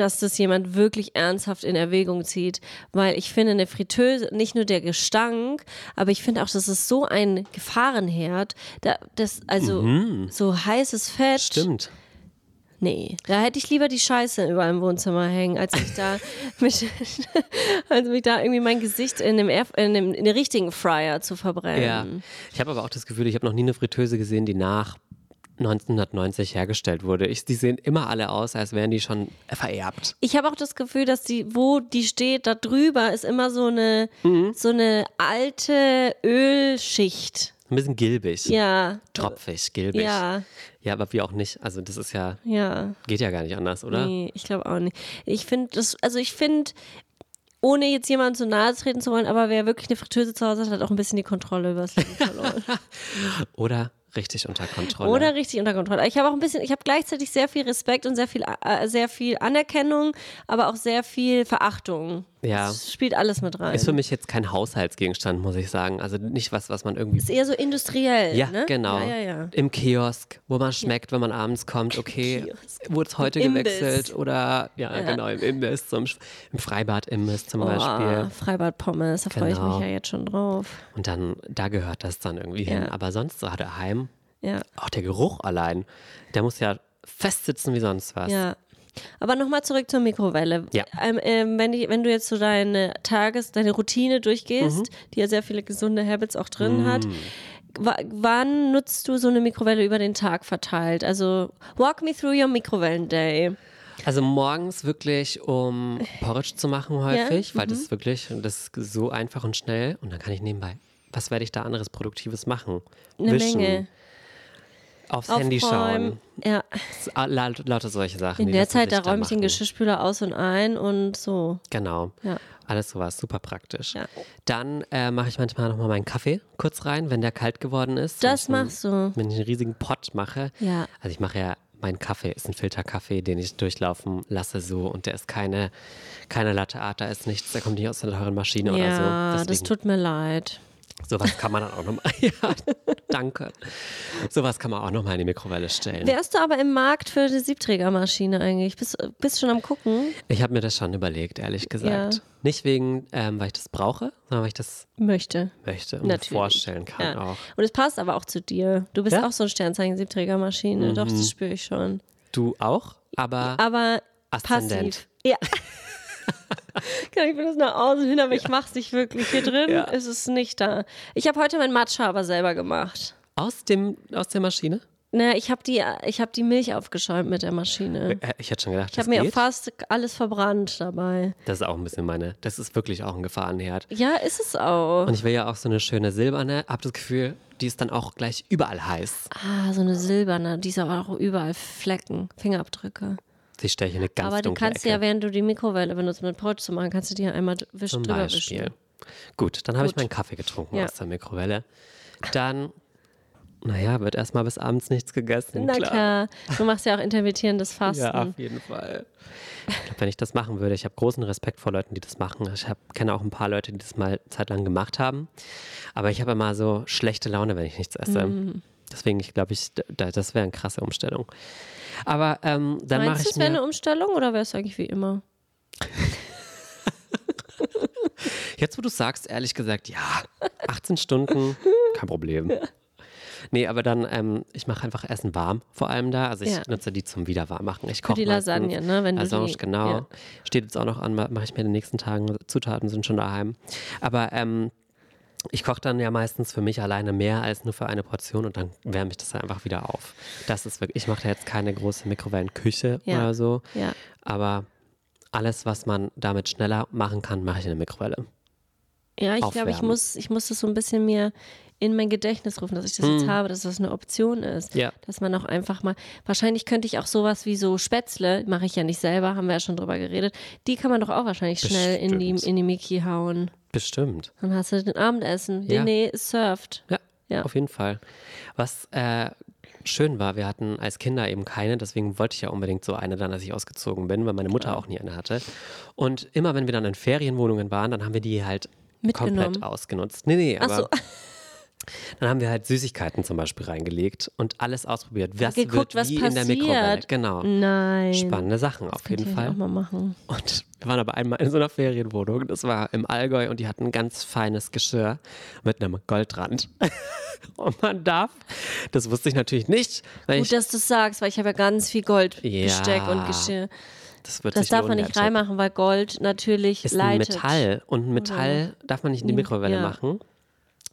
dass das jemand wirklich ernsthaft in Erwägung zieht, weil ich finde eine Fritteuse, nicht nur der Gestank, aber ich finde auch, das ist so ein Gefahrenherd, da, das, also so heißes Fett. Stimmt. Nee, da hätte ich lieber die Scheiße überall im Wohnzimmer hängen, als mich da, mich, als mich da irgendwie mein Gesicht in dem, Air, in dem, in dem richtigen Fryer zu verbrennen. Ja. Ich habe aber auch das Gefühl, ich habe noch nie eine Fritteuse gesehen, die nach 1990 hergestellt wurde. Ich, die sehen immer alle aus, als wären die schon vererbt. Ich habe auch das Gefühl, dass die, wo die steht, da drüber ist immer so eine, Mhm. so eine alte Ölschicht. Ein bisschen gilbig. Ja. Tropfig, gilbig. Ja, Ja, aber wie auch nicht. Also das ist ja, ja. geht ja gar nicht anders, oder? Nee, ich glaube auch nicht. Ich finde das, also ich finde, ohne jetzt jemandem zu nahe treten zu wollen, aber wer wirklich eine Fritteuse zu Hause hat, hat auch ein bisschen die Kontrolle über das Leben verloren. Oder richtig unter Kontrolle. Oder richtig unter Kontrolle. Ich habe auch ein bisschen, ich habe gleichzeitig sehr viel Respekt und sehr viel, äh, sehr viel Anerkennung, aber auch sehr viel Verachtung. Ja. Das spielt alles mit rein. ist für mich jetzt kein Haushaltsgegenstand, muss ich sagen. Also nicht was, was man irgendwie. ist eher so industriell. Ja, ne? genau. Ja, ja, ja. Im Kiosk, wo man schmeckt, wenn man abends kommt, okay, wurde es heute Im Imbiss. gewechselt oder ja, genau, im Imbiss, zum, im Freibad-Imbiss zum Oh, Beispiel. Freibad Pommes, da freue ich Genau. mich ja jetzt schon drauf. Und dann, da gehört das dann irgendwie hin. Aber sonst so daheim, Ja, auch der Geruch allein, der muss ja festsitzen wie sonst was. ja. Aber nochmal zurück zur Mikrowelle. Ja. Ähm, ähm, wenn, die, wenn du jetzt so deine Tages-, deine Routine durchgehst, Mhm. die ja sehr viele gesunde Habits auch drin hat, wa- wann nutzt du so eine Mikrowelle über den Tag verteilt? Also, walk me through your Mikrowellen-Day. Also morgens wirklich, um Porridge zu machen häufig, weil Mhm. das ist wirklich, das ist so einfach und schnell. Und dann kann ich nebenbei, was werde ich da anderes Produktives machen? Eine Wischen, Menge. Aufs Handy schauen. Aufräumen. Ja. Ah, laut- Lauter solche Sachen. In der Zeit, da räume ich den. Geschirrspüler aus und ein und so. Genau. Ja. Alles sowas, super praktisch. Ja. Dann äh, mache ich manchmal nochmal meinen Kaffee kurz rein, wenn der kalt geworden ist. Das ich einen- machst du. Wenn ich einen riesigen Pott mache. Ja. Also ich mache ja, mein Kaffee ist ein Filterkaffee, den ich durchlaufen lasse so und der ist keine, keine Latte Art, da ist nichts, der kommt nicht aus einer teuren Maschine oder so. Ja, das tut mir leid. Sowas kann man dann auch nochmal, ja, danke. Sowas kann man auch nochmal in die Mikrowelle stellen. Wärst du aber im Markt für die Siebträgermaschine eigentlich? Bist, bist schon am gucken? Ich habe mir das schon überlegt, ehrlich gesagt. Ja. Nicht wegen, ähm, weil ich das brauche, sondern weil ich das Möchte. möchte und Natürlich. vorstellen kann Ja. auch. Und es passt aber auch zu dir. Du bist Ja? Mhm. auch so ein Sternzeichen-Siebträgermaschine. Doch, das spüre ich schon. Du auch, aber Aber Aszendent. passiv. Ja. Ich mir das nach außen hin, aber ich mache es nicht wirklich. Hier drin Ja. ist es nicht da. Ich habe heute mein Matcha aber selber gemacht. aus, dem, aus der Maschine? Naja, ich habe die, ich hab die Milch aufgeschäumt mit der Maschine. Äh, Ich hätte schon gedacht, Ich habe mir fast alles verbrannt dabei. Das ist auch ein bisschen meine, das ist wirklich auch ein Gefahrenherd. Ja, ist es auch. Und ich will ja auch so eine schöne silberne, hab das Gefühl, die ist dann auch gleich überall heiß. Ah, so eine silberne, die ist aber auch überall Flecken, Fingerabdrücke. In eine ganz aber du kannst Ecke. ja, während du die Mikrowelle benutzt, mit Brot zu machen, kannst du die ja einmal wisch, Zum drüber Beispiel. wischen. Gut, dann habe ich meinen Kaffee getrunken Ja. aus der Mikrowelle. Dann, naja, wird erstmal bis abends nichts gegessen. Na klar. du machst ja auch intermittierendes Fasten. Ja, auf jeden Fall. Ich glaub, wenn ich das machen würde, ich habe großen Respekt vor Leuten, die das machen. Ich hab, kenne auch ein paar Leute, die das mal zeitlang gemacht haben. Aber ich habe immer so schlechte Laune, wenn ich nichts esse. Mhm. Deswegen, ich glaube, ich, da, das wäre eine krasse Umstellung. Aber ähm, dann mache Meinst du, ich es wäre mir, eine Umstellung oder wäre es eigentlich wie immer? jetzt wo du sagst, ehrlich gesagt, ja, 18 Stunden, kein Problem. Nee, aber dann, ähm, ich mache einfach Essen warm, vor allem da. Also ich Ja. nutze die zum Wiederwarmmachen. Ich koche die. Lasagne, ne? Wenn du Lasagne, die, genau. Ja. Steht jetzt auch noch an, mache ich mir in den nächsten Tagen. Zutaten sind schon daheim. Aber ähm, ich koche dann ja meistens für mich alleine mehr als nur für eine Portion und dann wärme ich das einfach wieder auf. Das ist wirklich, ich mache da jetzt keine große Mikrowellenküche Ja. oder so. Ja. Aber alles, was man damit schneller machen kann, mache ich in der Mikrowelle. Ja, ich glaube, ich muss, ich muss das so ein bisschen mir in mein Gedächtnis rufen, dass ich das jetzt habe, dass das eine Option ist. Hm. Ja. Dass man auch einfach mal, wahrscheinlich könnte ich auch sowas wie so Spätzle, mache ich ja nicht selber, haben wir ja schon drüber geredet, die kann man doch auch wahrscheinlich schnell in die, in die Miki hauen. Bestimmt. Dann hast du den Abendessen. Ja. René ist surft. Ja, Ja. auf jeden Fall. Was äh, schön war, wir hatten als Kinder eben keine, deswegen wollte ich ja unbedingt so eine dann, als ich ausgezogen bin, weil meine Mutter auch nie eine hatte. Und immer wenn wir dann in Ferienwohnungen waren, dann haben wir die halt Mitgenommen. komplett ausgenutzt. Nee, nee, aber so. dann haben wir halt Süßigkeiten zum Beispiel reingelegt und alles ausprobiert. Was Geguckt, wird was wie in der passiert. Mikrowelle. Genau. Nein. Spannende Sachen auf jeden Fall. auch mal machen. Und wir waren aber einmal in so einer Ferienwohnung, das war im Allgäu und die hatten ein ganz feines Geschirr mit einem Goldrand. Und man darf, das wusste ich natürlich nicht, weil ich, Gut, dass du es sagst, weil ich habe ja ganz viel Goldbesteck Ja. und Geschirr. Das wird Das darf man nicht reinmachen, weil Gold natürlich Ist ein leitet. Metall und Metall darf man nicht in die Mikrowelle ja. machen,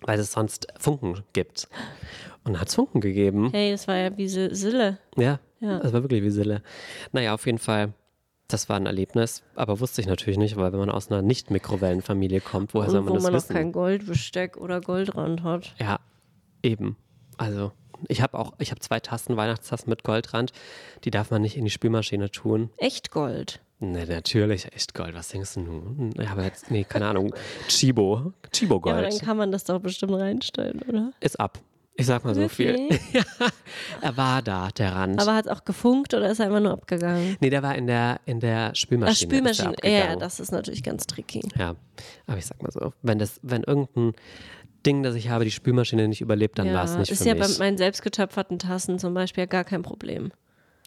weil es sonst Funken gibt. Und hat es Funken gegeben. Hey, das war ja wie Si- Sille. Ja, Ja. das war wirklich wie Sille. Naja, auf jeden Fall, das war ein Erlebnis, aber wusste ich natürlich nicht, weil wenn man aus einer Nicht-Mikrowellenfamilie kommt, woher soll Und man wo das man noch wissen? kein Goldbesteck oder Goldrand hat. Ja, eben. Also, ich habe auch, ich habe zwei Tassen, Weihnachtstassen mit Goldrand. Die darf man nicht in die Spülmaschine tun. Echt Gold. Ne, natürlich, echt Gold. Was denkst du nun? Ich habe jetzt, nee, keine Ahnung. Chibo. Chibo Ja, aber Gold. dann kann man das doch bestimmt reinstellen, oder? ist ab. Ich sag mal so viel. Wirklich? ja, er war da, der Rand. Aber hat es auch gefunkt oder ist er einfach nur abgegangen? nee, der war in der, in der Ach, Spülmaschine. der Spülmaschine. Ja, das ist natürlich ganz tricky. Ja, aber ich sag mal so, wenn das, wenn irgendein Ding, das ich habe, die Spülmaschine nicht überlebt, dann war es Ja, nicht ist für ja mich. bei meinen selbstgetöpferten Tassen zum Beispiel ja gar kein Problem.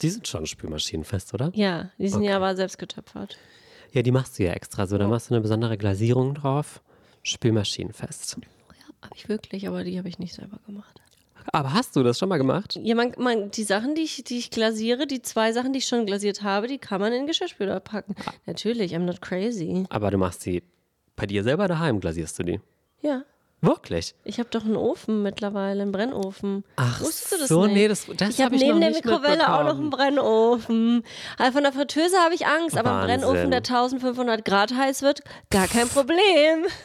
die sind schon spülmaschinenfest, oder? Ja, die sind ja Okay. aber selbst getöpfert. Ja, die machst du ja extra so. Da machst du eine besondere Glasierung drauf. Spülmaschinenfest. Habe ich wirklich, aber die habe ich nicht selber gemacht. Aber hast du das schon mal gemacht? Ja, man, man, die Sachen, die ich, die ich glasiere, die zwei Sachen, die ich schon glasiert habe, die kann man in den Geschirrspüler packen. Ah. Natürlich, I'm not crazy. Aber du machst sie bei dir selber daheim, glasierst du die. Ja. Wirklich? Ich habe doch einen Ofen mittlerweile, einen Brennofen. Ach Wusstest du das so, nicht? nee, das- das ich hab habe ich neben der Mikrowelle auch noch einen. Brennofen. Also von der Fritteuse habe ich Angst, aber ein. Brennofen, der 1500 Grad heiß wird, gar kein Problem.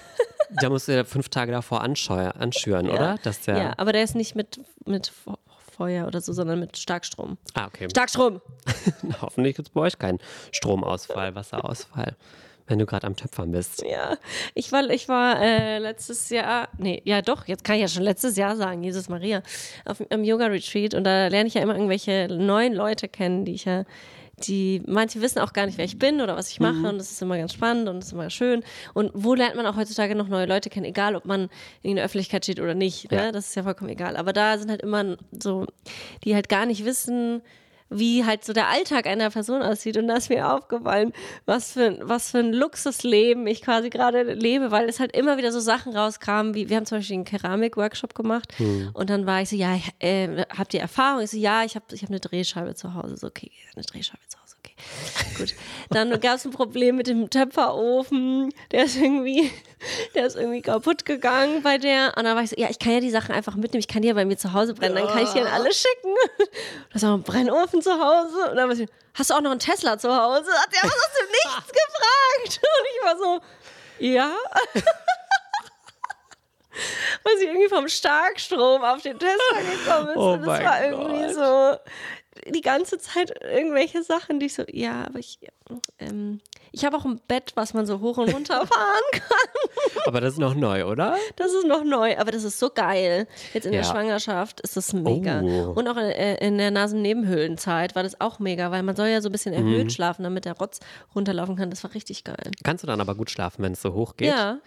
Da musst du ja fünf Tage davor anschüren, oder? Dass der, Ja, aber der ist nicht mit, mit Fe- Feuer oder so, sondern mit Starkstrom. Ah, okay. Starkstrom! Hoffentlich gibt es bei euch keinen Stromausfall, Wasserausfall, wenn du gerade am Töpfern bist. Ja, ich war, ich war äh, letztes Jahr, nee, ja doch, jetzt kann ich ja schon letztes Jahr sagen, Jesus Maria, auf einem Yoga-Retreat und da lerne ich ja immer irgendwelche neuen Leute kennen, die ich ja, die, manche wissen auch gar nicht, wer ich bin oder was ich mache und das ist immer ganz spannend und das ist immer schön. Und wo lernt man auch heutzutage noch neue Leute kennen, egal ob man in der Öffentlichkeit steht oder nicht, ne? Ja. das ist ja vollkommen egal. Aber da sind halt immer so, die halt gar nicht wissen, wie halt so der Alltag einer Person aussieht. Und da ist mir aufgefallen, was für, was für ein Luxusleben ich quasi gerade lebe, weil es halt immer wieder so Sachen rauskamen, wie wir haben zum Beispiel einen Keramik-Workshop gemacht und dann war ich so, ja, äh, habt ihr Erfahrung? Ich so, ja, ich habe ich hab eine Drehscheibe zu Hause. So, okay, eine Drehscheibe zu Hause, okay. Gut. Dann gab es ein Problem mit dem Töpferofen, der ist irgendwie, der ist irgendwie kaputt gegangen bei der. Und dann war ich so, ja, ich kann ja die Sachen einfach mitnehmen, ich kann die ja bei mir zu Hause brennen, dann kann ich die an alle schicken. Du hast auch einen Brennofen zu Hause. Und dann war ich, hast du auch noch einen Tesla zu Hause? Hat der was aus dem Nichts gefragt. Und ich war so, ja. Weil sie irgendwie vom Starkstrom auf den Tesla gekommen ist. Oh und das mein war irgendwie Gott. so die ganze Zeit irgendwelche Sachen, die ich so, ja, aber ich, ähm, ich habe auch ein Bett, was man so hoch und runter fahren kann. Aber das ist noch neu, oder? Das ist noch neu, aber das ist so geil. Jetzt in der Ja. Schwangerschaft ist das mega. Oh. Und auch in, äh, in der Nasennebenhöhlenzeit war das auch mega, weil man soll ja so ein bisschen erhöht Mhm. schlafen, damit der Rotz runterlaufen kann. Das war richtig geil. Kannst du dann aber gut schlafen, wenn es so hoch geht? Ja,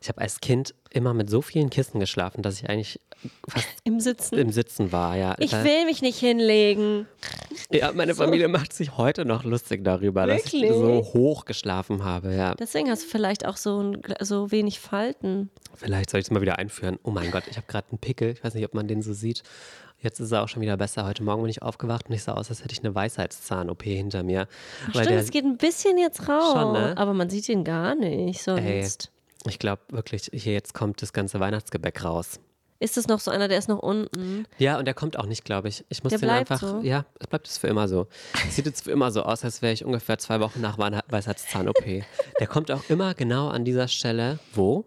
Ich habe als Kind immer mit so vielen Kissen geschlafen, dass ich eigentlich fast im Sitzen. im Sitzen war. Ja, Ich will mich nicht hinlegen. ja meine Familie macht sich heute noch lustig darüber, dass ich Wirklich? so hoch geschlafen habe. Ja, Deswegen hast du vielleicht auch so, ein, so wenig Falten. vielleicht soll ich es mal wieder einführen. Oh mein Gott, ich habe gerade einen Pickel. Ich weiß nicht, ob man den so sieht. Jetzt ist er auch schon wieder besser. Heute Morgen bin ich aufgewacht und ich sah aus, als hätte ich eine Weisheitszahn-OP hinter mir. Ach, stimmt, es geht ein bisschen jetzt raus. Schon, ne? Aber man sieht ihn gar nicht ey, sonst. Ich glaube wirklich, hier jetzt kommt das ganze Weihnachtsgebäck raus. Ist es noch so einer, der ist noch unten? Ja, und der kommt auch nicht, glaube ich. Ich muss Der den einfach. so? Ja, es bleibt es für immer so. Es sieht jetzt für immer so aus, als wäre ich ungefähr zwei Wochen nach Weisheitszahn-OP. der kommt auch immer genau an dieser Stelle, wo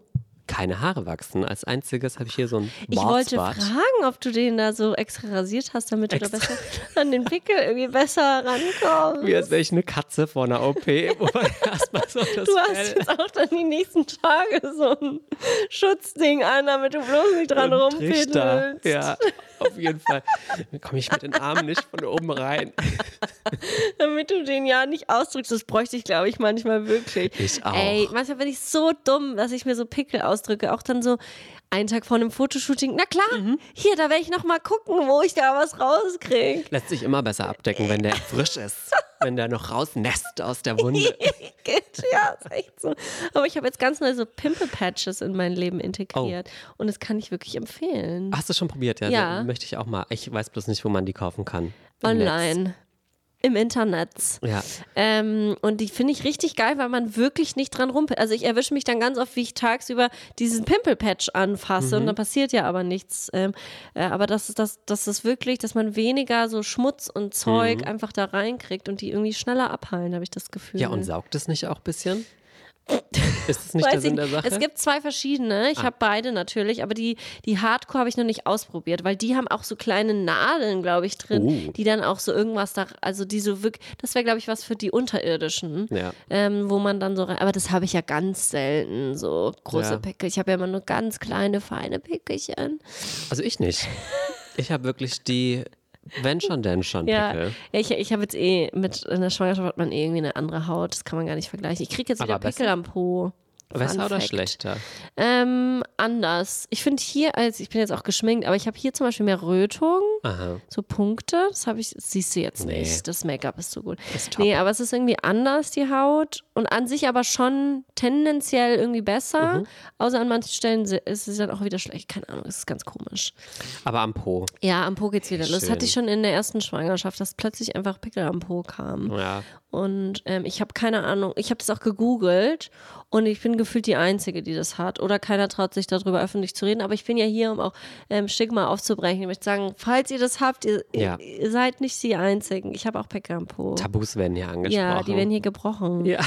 keine Haare wachsen. Als einziges habe ich hier so ein Ich wollte fragen, ob du den da so extra rasiert hast, damit du da Extra. besser an den Pickel irgendwie besser rankommst. Wie als wäre ich eine Katze vor einer OP, wo erstmal so das Du hast Fell jetzt auch dann die nächsten Tage so ein Schutzding an, damit du bloß nicht dran rumpiddelst. Ja, auf jeden Fall. Dann komme ich mit den Armen nicht von oben rein. Damit du den ja nicht ausdrückst. Das bräuchte ich, glaube ich, manchmal wirklich. Ich auch. Ey, manchmal bin ich so dumm, dass ich mir so Pickel ausdrücke. Auch dann so einen Tag vor einem Fotoshooting. Na klar, Mhm. hier, da werde ich noch mal gucken, wo ich da was rauskriege. Lässt sich immer besser abdecken, wenn der frisch ist. Wenn der noch rausnässt aus der Wunde. Ja, ist echt so. Aber ich habe jetzt ganz neue so Pimple-Patches in mein Leben integriert. Und das kann ich wirklich empfehlen. Hast du schon probiert? Ja, Ja. möchte ich auch mal. Ich weiß bloß nicht, wo man die kaufen kann. Online. Im Internet. Ja. Ähm, und die finde ich richtig geil, weil man wirklich nicht dran rumpelt. Also ich erwische mich dann ganz oft, wie ich tagsüber diesen Pimple-Patch anfasse Mhm. und dann passiert ja aber nichts. Ähm, äh, aber das ist das, das ist wirklich, dass man weniger so Schmutz und Zeug einfach da reinkriegt und die irgendwie schneller abheilen, habe ich das Gefühl. Mhm. Ja, und saugt es nicht auch ein bisschen? Ist das nicht Weiß der Sinn der Sache? Ah. Es gibt zwei verschiedene. Ich habe beide natürlich, aber die, die Hardcore habe ich noch nicht ausprobiert, weil die haben auch so kleine Nadeln, glaube ich, drin, Oh. die dann auch so irgendwas da, also die so wirklich, das wäre, glaube ich, was für die Unterirdischen, Ja. ähm, wo man dann so rein, aber das habe ich ja ganz selten, so große Ja. Pickel. Ich habe ja immer nur ganz kleine, feine Pickelchen. Also ich nicht. Ich habe wirklich die, wenn schon, denn schon Ja, Pickel. ich, ich habe jetzt eh, mit in der Schwangerschaft hat man eh irgendwie eine andere Haut, das kann man gar nicht vergleichen. Ich kriege jetzt wieder Aber? Pickel am Po. Besser oder schlechter? Ähm, anders. Ich finde hier, als ich bin jetzt auch geschminkt, aber ich habe hier zum Beispiel mehr Rötung, Aha. so Punkte. Das habe ich, das siehst du jetzt Nee. nicht. Das Make-up ist so gut. Ist top. Nee, aber es ist irgendwie anders, die Haut. Und an sich aber schon tendenziell irgendwie besser. Mhm. Außer an manchen Stellen ist es dann auch wieder schlecht. Keine Ahnung, es ist ganz komisch. Aber am Po. Ja, am Po geht's wieder los. Das hatte ich schon in der ersten Schwangerschaft, dass plötzlich einfach Pickel am Po kamen. Ja. Und ähm, ich habe keine Ahnung, ich habe das auch gegoogelt und ich bin gefühlt die Einzige, die das hat. Oder keiner traut sich darüber öffentlich zu reden. Aber ich bin ja hier, um auch ähm, Stigma aufzubrechen. Ich möchte sagen, falls ihr das habt, ihr, Ja. ihr, seid nicht die Einzigen. Ich habe auch am Po. Tabus werden hier angesprochen. Ja, die werden hier gebrochen. Ja.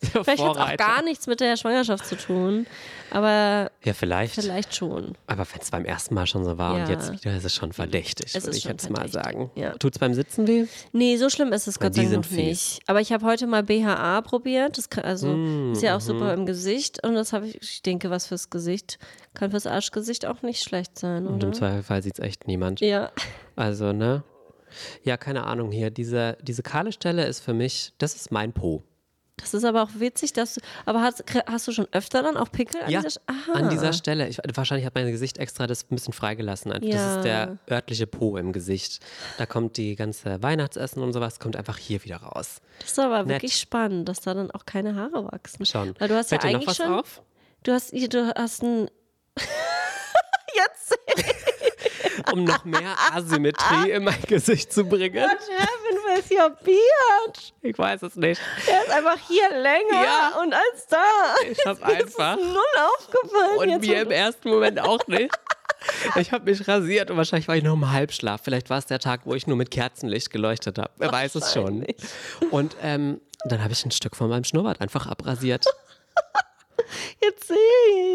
Vielleicht hat es auch gar nichts mit der Schwangerschaft zu tun. Aber Ja, vielleicht. vielleicht schon. Aber wenn es beim ersten Mal schon so war und Ja. jetzt wieder, ist es schon verdächtig, würde ich jetzt mal verdächtig, sagen. ja. Tut es beim Sitzen weh? Nee, so schlimm ist es Gott sei Dank noch fies. nicht. Aber ich habe heute mal BHA probiert. Das kann, also Mm, ist ja auch mhm. super im Gesicht. Und das habe ich, ich denke, was fürs Gesicht. Kann fürs Arschgesicht auch nicht schlecht sein, Und oder? im Zweifelsfall sieht es echt niemand. Ja. Also, ne? Ja, keine Ahnung hier. Diese, diese kahle Stelle ist für mich, das ist mein Po. Das ist aber auch witzig, dass du. Aber hast, hast du schon öfter dann auch Pickel an Ja, dieser an dieser Stelle. Ich, wahrscheinlich hat mein Gesicht extra das ein bisschen freigelassen. Das Ja. ist der örtliche Po im Gesicht. Da kommt die ganze Weihnachtsessen und sowas, kommt einfach hier wieder raus. Das ist aber Nett. wirklich spannend, dass da dann auch keine Haare wachsen. Schon. Weil du hast Fällt ja eigentlich was schon. auf? Du hast, du hast ein. Jetzt. Um noch mehr Asymmetrie in mein Gesicht zu bringen. What with your beard? Ich weiß es nicht. Der ist einfach hier länger Ja. und als da. Ich habe ist einfach. es null aufgefallen. Und jetzt, mir im ersten Moment auch nicht. Ich habe mich rasiert und wahrscheinlich war ich noch im Halbschlaf. Vielleicht war es der Tag, wo ich nur mit Kerzenlicht geleuchtet habe. Wer weiß es schon. Und ähm, dann habe ich ein Stück von meinem Schnurrbart einfach abrasiert, Jetzt sehe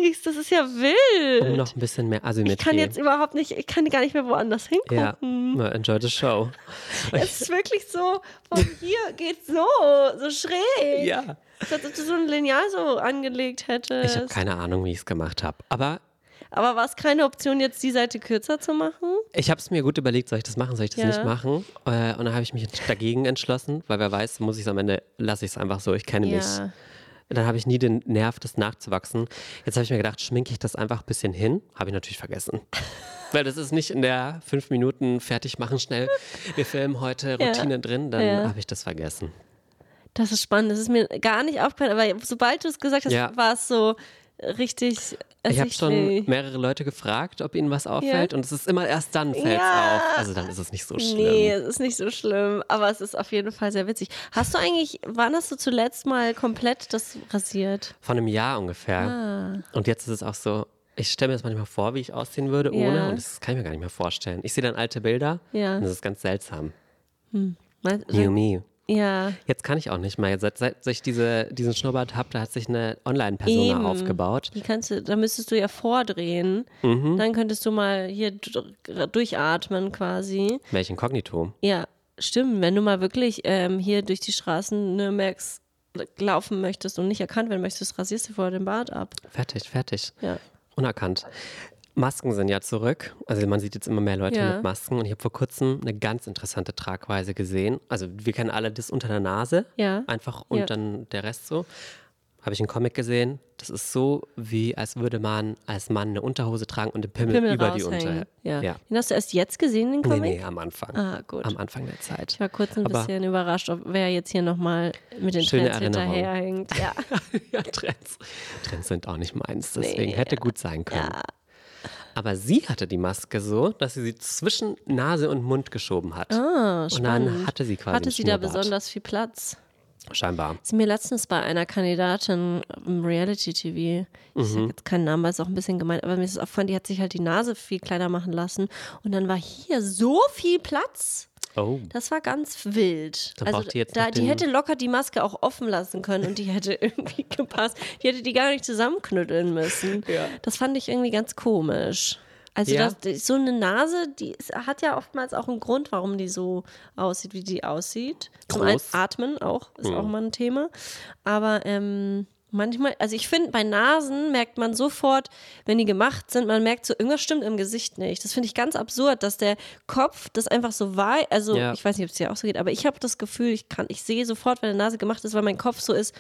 ich's. Das ist ja wild. um noch ein bisschen mehr Asymmetrie. ich kann jetzt überhaupt nicht, ich kann gar nicht mehr woanders ja, hingucken. na, enjoy the show. Es ist wirklich so, von hier geht so, so schräg. Ja. Als ob du so ein Lineal so angelegt hättest. Ich habe keine Ahnung, wie ich es gemacht habe. Aber Aber war es keine Option, jetzt die Seite kürzer zu machen? ich habe es mir gut überlegt, soll ich das machen, soll ich das Ja. nicht machen? Äh, und dann habe ich mich dagegen entschlossen, weil wer weiß, muss ich es am Ende, lasse ich es einfach so, ich kenne mich. Ja. Dann habe ich nie den Nerv, das nachzuwachsen. Jetzt habe ich mir gedacht, schminke ich das einfach ein bisschen hin. Habe ich natürlich vergessen. Weil das ist nicht in der fünf Minuten fertig machen schnell. Wir filmen heute Ja. Routine drin, dann Ja. habe ich das vergessen. Das ist spannend. Das ist mir gar nicht aufgefallen, aber sobald du es gesagt hast, Ja. war es so richtig. Ich habe schon ersichtlich. mehrere Leute gefragt, ob ihnen was auffällt und es ist immer erst dann fällt es Ja. auf. Also dann ist es nicht so schlimm. Nee, es ist nicht so schlimm, aber es ist auf jeden Fall sehr witzig. Hast du eigentlich, wann hast du zuletzt mal komplett das rasiert? Von einem Jahr ungefähr. Ah. Und jetzt ist es auch so, ich stelle mir das manchmal vor, wie ich aussehen würde Ja. ohne und das kann ich mir gar nicht mehr vorstellen. Ich sehe dann alte Bilder Ja. und das ist ganz seltsam. Mein- New me. Ja, Jetzt kann ich auch nicht mehr. Seit, seit ich diese, diesen Schnurrbart habe, da hat sich eine Online-Persona aufgebaut. die kannst du, da müsstest du ja vordrehen. Mhm. Dann könntest du mal hier durchatmen quasi. Welch Inkognito. Ja, stimmt. Wenn du mal wirklich ähm, hier durch die Straßen Nürnbergs laufen möchtest und nicht erkannt werden möchtest, rasierst du vorher den Bart ab. Fertig, fertig. Ja. Unerkannt. Masken sind ja zurück. Also man sieht jetzt immer mehr Leute Ja. mit Masken. Und ich habe vor kurzem eine ganz interessante Tragweise gesehen. Also wir kennen alle das unter der Nase. Ja. Einfach und Ja. dann der Rest so. Habe ich einen Comic gesehen. Das ist so, wie als würde man als Mann eine Unterhose tragen und den Pimmel, Pimmel über die raushängen. Unter. Ja. ja. Den hast du erst jetzt gesehen, den Nee, Comic? nee, am Anfang. Ah, gut. Am Anfang der Zeit. Ich war kurz ein Aber- bisschen überrascht, ob wer jetzt hier nochmal mit den Trends Erinnerung. hinterherhängt. Ja. ja, Trends. Trends sind auch nicht meins, deswegen Nee, hätte gut sein können. ja. Aber sie hatte die Maske so, dass sie sie zwischen Nase und Mund geschoben hat. Ah, und dann hatte sie quasi Hatte sie da besonders viel Platz? Scheinbar. Das ist mir letztens bei einer Kandidatin im Reality-TV, ich Mhm. sage jetzt keinen Namen, weil es auch ein bisschen gemeint, aber mir ist es aufgefallen, die hat sich halt die Nase viel kleiner machen lassen und dann war hier so viel Platz. Oh. Das war ganz wild. Dann also braucht die jetzt da, die hätte locker die Maske auch offen lassen können und die hätte irgendwie gepasst. Die hätte die gar nicht zusammenknütteln müssen. Ja. Das fand ich irgendwie ganz komisch. Also Ja. das, so eine Nase, die ist, hat ja oftmals auch einen Grund, warum die so aussieht, wie die aussieht. Zum einen Groß. Atmen auch, ist auch mal ein Thema. Aber ähm, manchmal, also ich finde, bei Nasen merkt man sofort, wenn die gemacht sind, man merkt so, irgendwas stimmt im Gesicht nicht. Das finde ich ganz absurd, dass der Kopf das einfach so war. Also Ja. ich weiß nicht, ob es dir auch so geht, aber ich habe das Gefühl, ich kann, ich sehe sofort, wenn eine Nase gemacht ist, weil mein Kopf so ist,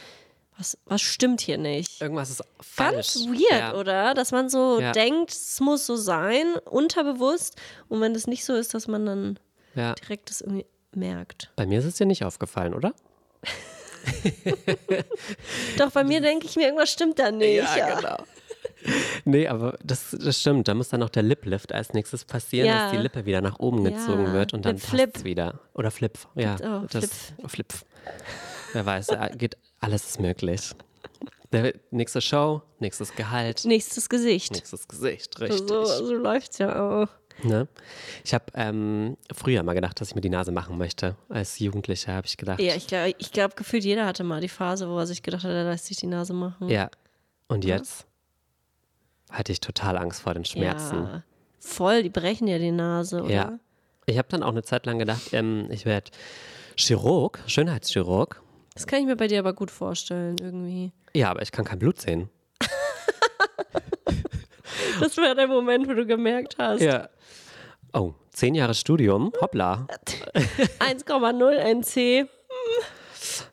was, was stimmt hier nicht? Irgendwas ist falsch. Ganz weird, ja. oder? Dass man so Ja. denkt, es muss so sein, unterbewusst. Und wenn das nicht so ist, dass man dann direkt das irgendwie merkt. Bei mir ist es dir nicht aufgefallen, oder? Doch bei mir denke ich mir, irgendwas stimmt da nicht. genau. Nee, aber das, das stimmt. Da muss dann noch der Liplift als nächstes passieren, Ja. dass die Lippe wieder nach oben gezogen Ja. wird und dann Flip. passt wieder. Oder Flip. Ja, auch das, Flip. Wer weiß, da geht alles ist möglich. Der nächste Show, nächstes Gehalt, Nächstes Gesicht. nächstes Gesicht, richtig. So, so läuft es ja auch. Ne? Ich habe ähm, früher mal gedacht, dass ich mir die Nase machen möchte. Als Jugendlicher habe ich gedacht. Ja, ich glaube, ich glaub, gefühlt jeder hatte mal die Phase, wo er sich gedacht hat, er lässt sich die Nase machen. Ja. Und jetzt hatte ich total Angst vor den Schmerzen. Ja. Voll, die brechen ja die Nase, oder? Ja. Ich habe dann auch eine Zeit lang gedacht, ähm, ich werde Chirurg, Schönheitschirurg. Das kann ich mir bei dir aber gut vorstellen, irgendwie. Ja, aber ich kann kein Blut sehen. Das war der Moment, wo du gemerkt hast. Ja. Oh, zehn Jahre Studium, hoppla. 1,0 NC.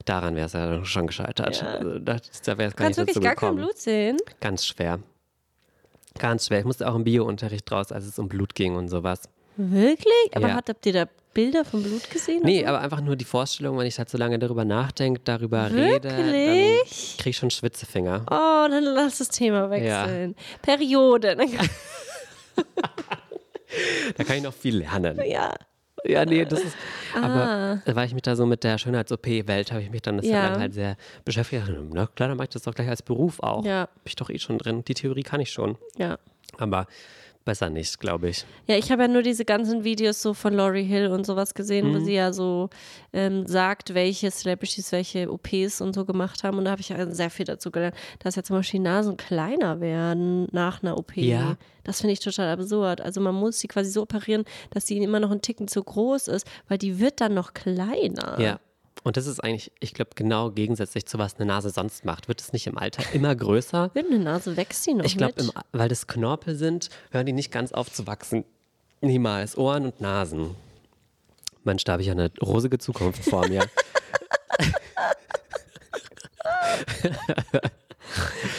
Daran wäre es ja schon gescheitert. Ja. Also, da da wäre es gar Kannst nicht wirklich gar kein. Blut sehen? Ganz schwer. Ganz schwer. Ich musste auch im Bio-Unterricht raus, als es um Blut ging und sowas. Wirklich? Aber Ja. hat, habt ihr da Bilder vom Blut gesehen? Nee, aber einfach nur die Vorstellung, wenn ich halt so lange darüber nachdenke, darüber rede, dann Wirklich? kriege ich schon Schwitzefinger. Oh, dann lass das Thema wechseln. Periode. Da kann ich noch viel lernen. ja. Ja, nee, das ist. Aber weil ich mich da so mit der Schönheits-OP-Welt habe ich mich dann Zeit Ja. halt sehr beschäftigt. Na klar, dann mache ich das doch gleich als Beruf auch. Ja. Bin ich doch eh schon drin. Die Theorie kann ich schon. Ja. Aber besser nicht, glaube ich. Ja, ich habe ja nur diese ganzen Videos so von Laurie Hill und sowas gesehen, Mhm. wo sie ja so ähm, sagt, welche Celebrities welche OPs und so gemacht haben. Und da habe ich ja sehr viel dazu gelernt, dass ja zum Beispiel die Nasen kleiner werden nach einer OP. Ja. Das finde ich total absurd. Also man muss sie quasi so operieren, dass sie immer noch einen Ticken zu groß ist, weil die wird dann noch kleiner. Ja. Und das ist eigentlich, ich glaube, genau gegensätzlich zu was eine Nase sonst macht. Wird es nicht im Alter immer größer? Wird eine Nase wächst die noch Ich glaube, weil das Knorpel sind, hören die nicht ganz auf zu wachsen. Niemals. Ohren und Nasen. Mensch, da habe ich eine rosige Zukunft vor mir.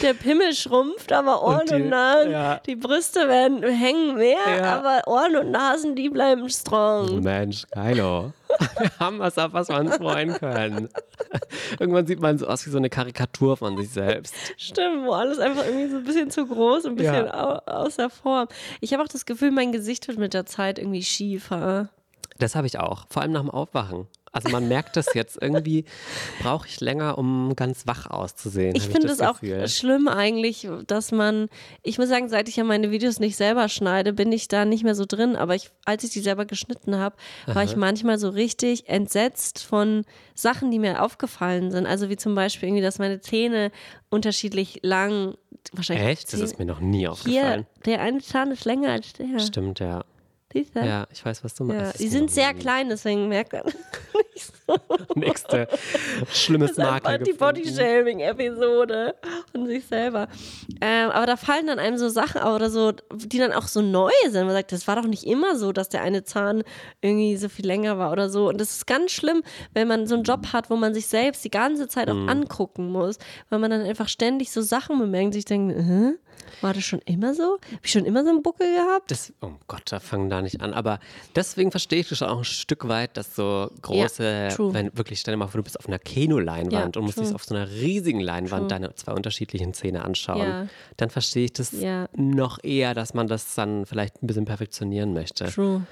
Der Pimmel schrumpft, aber Ohren und, die- Nasen, ja. die Brüste werden hängen mehr, Ja. aber Ohren und Nasen, die bleiben strong. Mensch, Kylo. Wir haben was, auf was wir uns freuen können. Irgendwann sieht man so aus wie so eine Karikatur von sich selbst. Stimmt, wo alles einfach irgendwie so ein bisschen zu groß und ein bisschen Ja. au außer Form. Ich habe auch das Gefühl, mein Gesicht wird mit der Zeit irgendwie schiefer. Das habe ich auch, vor allem nach dem Aufwachen. Also man merkt das jetzt. Irgendwie brauche ich länger, um ganz wach auszusehen. Ich finde es auch schlimm eigentlich, dass man, ich muss sagen, seit ich ja meine Videos nicht selber schneide, bin ich da nicht mehr so drin. Aber ich, als ich die selber geschnitten habe, war ich manchmal so richtig entsetzt von Sachen, die mir aufgefallen sind. Also wie zum Beispiel irgendwie, dass meine Zähne unterschiedlich lang, wahrscheinlich Echt? Das ist mir noch nie hier, aufgefallen. der eine Zahn ist länger als der. Stimmt, ja. Siehst du? Ja, ich weiß, was du Ja, meinst. die sind sehr klein, deswegen merkt man nicht so. Nächste schlimmes Makel die. Body-Shaming-Episode von sich selber. Ähm, aber da fallen dann einem so Sachen auf oder so, die dann auch so neu sind. Man sagt, das war doch nicht immer so, dass der eine Zahn irgendwie so viel länger war oder so. Und das ist ganz schlimm, wenn man so einen Job hat, wo man sich selbst die ganze Zeit Mhm. auch angucken muss, weil man dann einfach ständig so Sachen bemerkt und sich denkt, Hä? War das schon immer so? Hab ich schon immer so einen Buckel gehabt? Das, oh Gott, da fangen da nicht an. Aber deswegen verstehe ich schon auch ein Stück weit, dass so große, true. wenn wirklich, stell dir mal vor, du bist auf einer Kinoleinwand Ja, und musst true. dich auf so einer riesigen Leinwand deine zwei unterschiedlichen Zähne anschauen. Ja. Dann verstehe ich das Ja. noch eher, dass man das dann vielleicht ein bisschen perfektionieren möchte. True.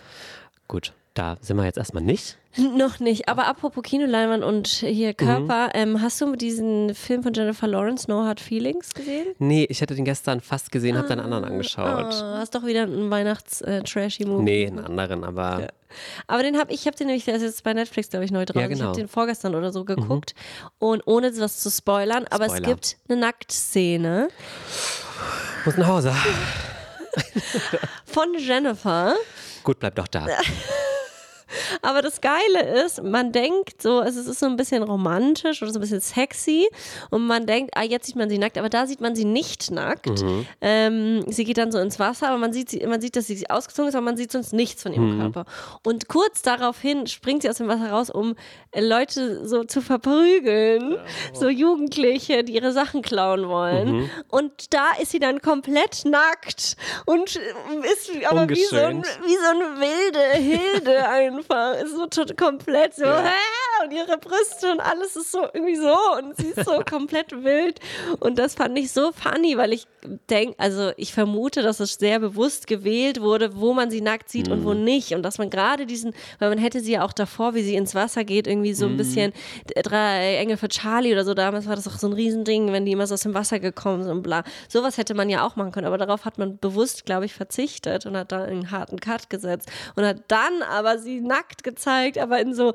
Gut. Da sind wir jetzt erstmal nicht. Noch nicht, aber apropos Kinoleinwand und hier Körper, Mhm. ähm, hast du diesen Film von Jennifer Lawrence, No Hard Feelings, gesehen? Nee, ich hätte den gestern fast gesehen, habe dann einen anderen angeschaut. Ah, hast doch wieder einen Weihnachts-Trashy-Movie. Nee, einen anderen, aber Aber den habe ich, ich habe den nämlich, der ist jetzt bei Netflix, glaube ich, neu drauf. Ja, Ich genau. habe den vorgestern oder so geguckt und ohne was zu spoilern, aber es Spoiler. gibt eine Nacktszene muss nach Hause. von Jennifer. Gut, bleib doch da. Aber das Geile ist, man denkt so, es ist so ein bisschen romantisch oder so ein bisschen sexy und man denkt, ah, jetzt sieht man sie nackt, aber da sieht man sie nicht nackt. Ähm, sie geht dann so ins Wasser, aber man sieht, sie, man sieht, dass sie ausgezogen ist, aber man sieht sonst nichts von ihrem Körper. Und kurz daraufhin springt sie aus dem Wasser raus, um äh, Leute so zu verprügeln, so Jugendliche, die ihre Sachen klauen wollen. Und da ist sie dann komplett nackt und ist aber wie so, ein, wie so eine wilde Hilde einfach. Ist so komplett so, "Hä?" und ihre Brüste und alles ist so irgendwie so und sie ist so komplett wild. Und das fand ich so funny, weil ich denke, also ich vermute, dass es sehr bewusst gewählt wurde, wo man sie nackt sieht und wo nicht. Und dass man gerade diesen, weil man hätte sie ja auch davor, wie sie ins Wasser geht, irgendwie so ein bisschen d- drei Engel für Charlie oder so. Damals war das auch so ein Riesending, wenn die immer so aus dem Wasser gekommen sind und bla. Sowas hätte man ja auch machen können, aber darauf hat man bewusst, glaube ich, verzichtet und hat da einen harten Cut gesetzt und hat dann aber sie nackt gezeigt, aber in so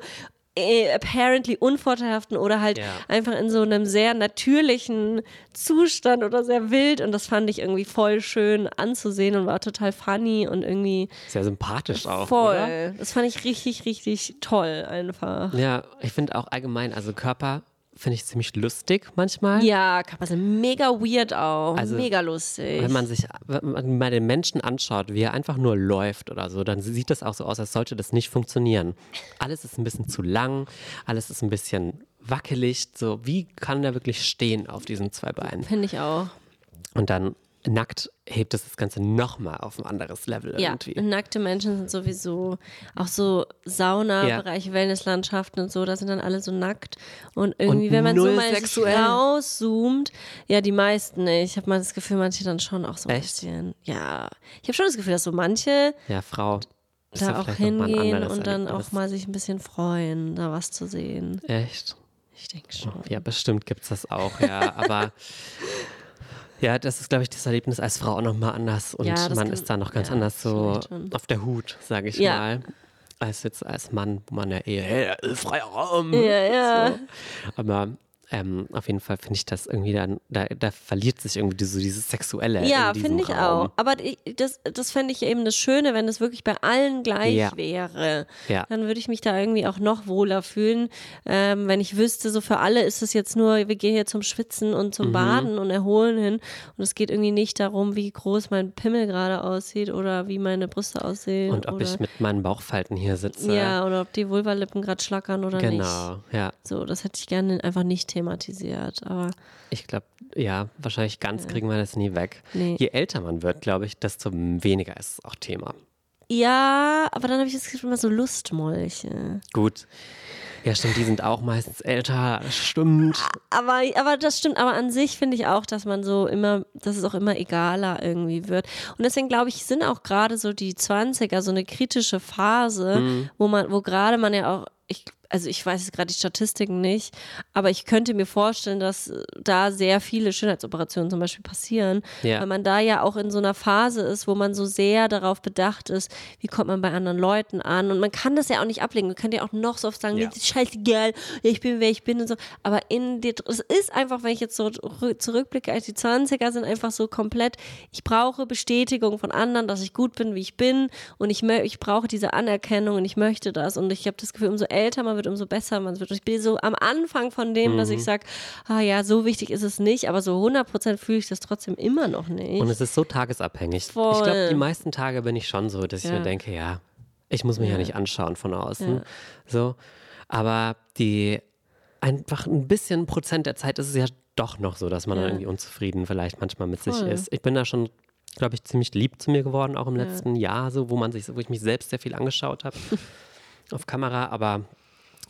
äh, apparently unvorteilhaften oder halt Ja. einfach in so einem sehr natürlichen Zustand oder sehr wild und das fand ich irgendwie voll schön anzusehen und war total funny und irgendwie Sehr sympathisch auch. voll. Oder? Das fand ich richtig, richtig toll einfach. Ja, ich finde auch allgemein, also Körper finde ich ziemlich lustig manchmal. Ja, sind mega weird auch. Also, mega lustig. Wenn man sich wenn man mal den Menschen anschaut, wie er einfach nur läuft oder so, dann sieht das auch so aus, als sollte das nicht funktionieren. Alles ist ein bisschen zu lang, alles ist ein bisschen wackelig. So, wie kann der wirklich stehen auf diesen zwei Beinen? Finde ich auch. Und dann nackt hebt es das Ganze nochmal auf ein anderes Level Ja, irgendwie. nackte Menschen sind sowieso auch so Sauna-Bereiche, Wellnesslandschaften und so, da sind dann alle so nackt. Und irgendwie, Und wenn man so mal sexuell. rauszoomt, ja, die meisten nicht. Ich habe mal das Gefühl, manche dann schon auch so ein Echt? bisschen. Ja, ich habe schon das Gefühl, dass so manche Ja, Frau. ja da auch hingehen und dann auch mal sich ein bisschen freuen, da was zu sehen. Echt? Ich denke schon. Ja, bestimmt gibt es das auch, ja. Aber ja, das ist, glaube ich, das Erlebnis als Frau auch nochmal anders. Und Ja, man ist da noch ganz ja, anders so auf der Hut, sage ich Ja. mal. Als jetzt als Mann, wo man ja eher, hey, freier Raum. Ja, ja. So. Aber ähm, auf jeden Fall finde ich das irgendwie dann, da, da verliert sich irgendwie so dieses Sexuelle. Ja, finde ich Raum. auch. Aber das, das fände ich eben das Schöne, wenn es wirklich bei allen gleich Ja. wäre. Ja. Dann würde ich mich da irgendwie auch noch wohler fühlen, ähm, wenn ich wüsste, so für alle ist es jetzt nur, wir gehen hier zum Schwitzen und Mhm. zum Baden und erholen hin. Und es geht irgendwie nicht darum, wie groß mein Pimmel gerade aussieht oder wie meine Brüste aussehen. Und ob ich mit meinen Bauchfalten hier sitze. Ja, oder ob die Vulvalippen gerade schlackern oder nicht. Genau, ja. So, das hätte ich gerne einfach nicht thematisiert. Aber Ich glaube, ja, wahrscheinlich ganz kriegen wir das nie weg. Nee. Je älter man wird, glaube ich, desto weniger ist es auch Thema. ja, aber dann habe ich das Gefühl, immer so Lustmolche. Gut. Ja, stimmt, die sind auch meistens älter. Stimmt. Aber, aber das stimmt, aber an sich finde ich auch, dass man so immer, dass es auch immer egaler irgendwie wird. Und deswegen glaube ich, sind auch gerade so die 20er so eine kritische Phase, Mhm. wo man, wo gerade man ja auch, ich, also ich weiß jetzt gerade die Statistiken nicht, aber ich könnte mir vorstellen, dass äh, da sehr viele Schönheitsoperationen zum Beispiel passieren, Ja. weil man da ja auch in so einer Phase ist, wo man so sehr darauf bedacht ist, wie kommt man bei anderen Leuten an und man kann das ja auch nicht ablegen. Man kann ja auch noch so oft sagen, Ja. scheißegal, ich bin wer ich bin und so, aber in dir, es ist einfach, wenn ich jetzt so rü- zurückblicke, als die 20er sind einfach so komplett, ich brauche Bestätigung von anderen, dass ich gut bin, wie ich bin und ich, ich brauche diese Anerkennung und ich möchte das und ich habe das Gefühl, umso älter man wird, umso besser man wird. Ich bin so am Anfang von dem, dass Mhm. ich sage, ah ja, so wichtig ist es nicht, aber so 100% fühle ich das trotzdem immer noch nicht. Und es ist so tagesabhängig. Ich Voll. glaube, die meisten Tage bin ich schon so, dass ich Ja. mir denke, ja, ich muss mich ja, Ja. nicht anschauen von außen. Ja. So. Aber die einfach ein bisschen Prozent der Zeit ist es ja doch noch so, dass man Ja. dann irgendwie unzufrieden vielleicht manchmal mit sich Voll. ist. Ich bin da schon, glaube ich, ziemlich lieb zu mir geworden, auch im letzten Jahr, so, wo man sich, wo ich mich selbst sehr viel angeschaut habe auf Kamera, aber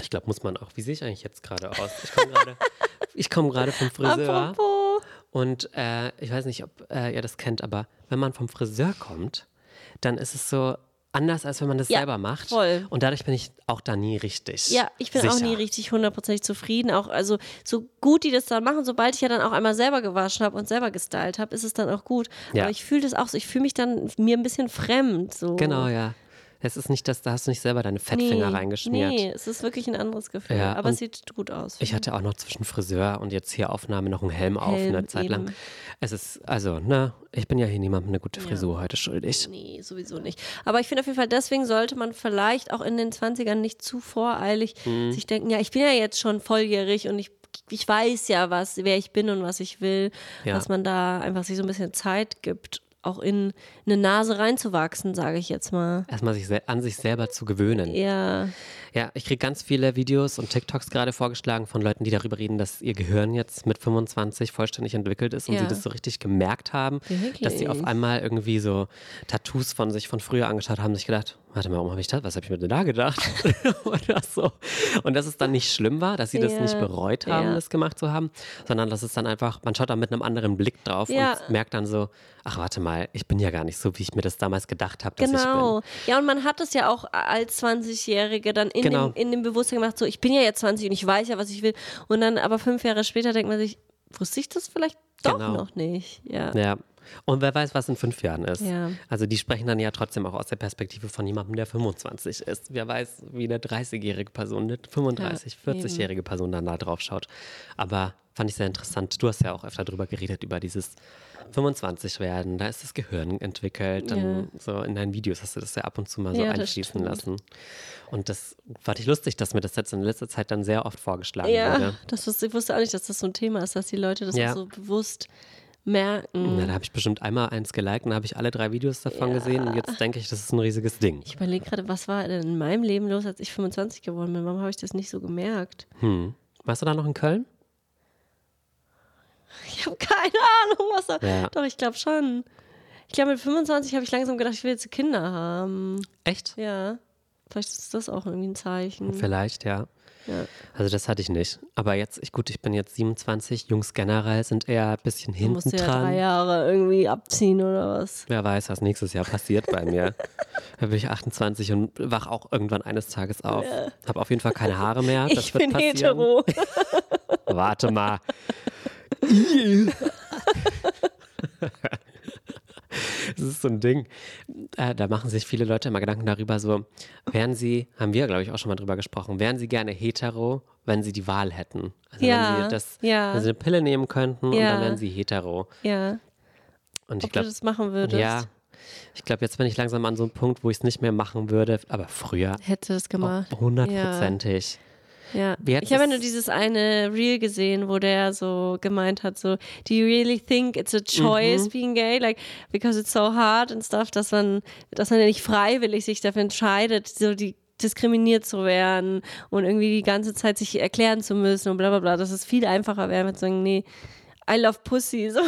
ich glaube, muss man auch. Wie sehe ich eigentlich jetzt gerade aus? Ich komme gerade, ich komme gerade vom Friseur. Apropos. Und äh, ich weiß nicht, ob äh, ihr das kennt, aber wenn man vom Friseur kommt, dann ist es so, anders, als wenn man das Ja, selber macht. voll. Und dadurch bin ich auch da nie richtig. Ja, ich bin auch sicher. nie richtig hundertprozentig zufrieden. Auch also so gut die das dann machen, sobald ich ja dann auch einmal selber gewaschen habe und selber gestylt habe, ist es dann auch gut. Ja. Aber ich fühle das auch so, ich fühle mich dann mir ein bisschen fremd. So. Genau, ja. Es ist nicht das, da hast du nicht selber deine Fettfinger reingeschmiert. Nee, es ist wirklich ein anderes Gefühl. Ja, aber es sieht gut aus. Ich hatte auch noch zwischen Friseur und jetzt hier Aufnahme noch einen Helm, auf Helm, eine Zeit lang. eben. Es ist, also, ne, ich bin ja hier niemandem eine gute Frisur heute schuldig. Nee, sowieso nicht. Aber ich finde auf jeden Fall, deswegen sollte man vielleicht auch in den 20ern nicht zu voreilig Mhm. sich denken, ja, ich bin ja jetzt schon volljährig und ich, ich weiß ja, was, wer ich bin und was ich will. Ja. Dass man da einfach sich so ein bisschen Zeit gibt, auch in eine Nase reinzuwachsen, sage ich jetzt mal. Erstmal sich an sich selber zu gewöhnen. Ja, Ja, ich kriege ganz viele Videos und TikToks gerade vorgeschlagen von Leuten, die darüber reden, dass ihr Gehirn jetzt mit 25 vollständig entwickelt ist und Ja. sie das so richtig gemerkt haben, dass sie auf Wirklich? einmal irgendwie so Tattoos von sich von früher angeschaut haben, sich gedacht, warte mal, warum habe ich das? Was habe ich mir denn da gedacht? Oder so. Und dass es dann nicht schlimm war, dass sie das Ja. nicht bereut haben, Ja. das gemacht zu haben, sondern dass es dann einfach, man schaut da mit einem anderen Blick drauf Ja. und merkt dann so, ach warte mal, ich bin ja gar nicht so, wie ich mir das damals gedacht habe, dass genau. ich bin. Ja, und man hat es ja auch als 20-Jährige dann in, Genau. dem, in dem Bewusstsein gemacht, so ich bin ja jetzt 20 und ich weiß ja, was ich will. Und dann aber fünf Jahre später denkt man sich, wusste ich das vielleicht doch Genau. noch nicht. Ja. Ja. Und wer weiß, was in fünf Jahren ist. Ja. Also die sprechen dann ja trotzdem auch aus der Perspektive von jemandem, der 25 ist. Wer weiß, wie eine 30-jährige Person, eine 35, Ja, 40-jährige Person dann da drauf schaut. Aber fand ich sehr interessant. Du hast ja auch öfter darüber geredet, über dieses 25 werden. Da ist das Gehirn entwickelt. Dann so in deinen Videos hast du das ja ab und zu mal so Ja, einschließen lassen. Und das fand ich lustig, dass mir das jetzt in letzter Zeit dann sehr oft vorgeschlagen Ja, wurde. das wusste, ich wusste auch nicht, dass das so ein Thema ist, dass die Leute das Ja. so bewusst merken. Na, da habe ich bestimmt einmal eins geliked und habe ich alle drei Videos davon gesehen und jetzt denke ich, das ist ein riesiges Ding. Ich überlege gerade, was war denn in meinem Leben los, als ich 25 geworden bin? Warum habe ich das nicht so gemerkt? Hm. Warst du da noch in Köln? Ich habe keine Ahnung, was da. Ja. Doch, ich glaube schon. Ich glaube, mit 25 habe ich langsam gedacht, ich will jetzt Kinder haben. Echt? Ja. Vielleicht ist das auch irgendwie ein Zeichen. Vielleicht, ja. Ja. Also das hatte ich nicht. Aber jetzt, ich, gut, ich bin jetzt 27, Jungs generell sind eher ein bisschen Du hinten musst ja dran. drei Jahre irgendwie abziehen oder was. Wer weiß, was nächstes Jahr passiert bei mir. Da bin ich 28 und wach auch irgendwann eines Tages auf. Hab auf jeden Fall keine Haare mehr. Das ich wird bin passieren. hetero. Warte mal. Das ist so ein Ding. Da machen sich viele Leute immer Gedanken darüber, so, wären sie, haben wir, glaube ich, auch schon mal drüber gesprochen, wären sie gerne hetero, wenn sie die Wahl hätten? Also Ja, wenn sie das, ja. wenn sie eine Pille nehmen könnten und Ja. dann wären sie hetero. ja. Und ich Ob du glaube, das machen würdest? ja, ich glaube, jetzt bin ich langsam an so einem Punkt, wo ich es nicht mehr machen würde, aber früher Hätte es gemacht. hundertprozentig. Ja. Jetzt Ich habe ja nur dieses eine Reel gesehen, wo der so gemeint hat, so, do you really think it's a Mhm. choice being gay? Like, because it's so hard and stuff, dass man, dass man ja nicht freiwillig sich dafür entscheidet, so die diskriminiert zu werden und irgendwie die ganze Zeit sich erklären zu müssen und bla bla bla. Dass es viel einfacher wäre, mit sagen, nee, I love pussy. So.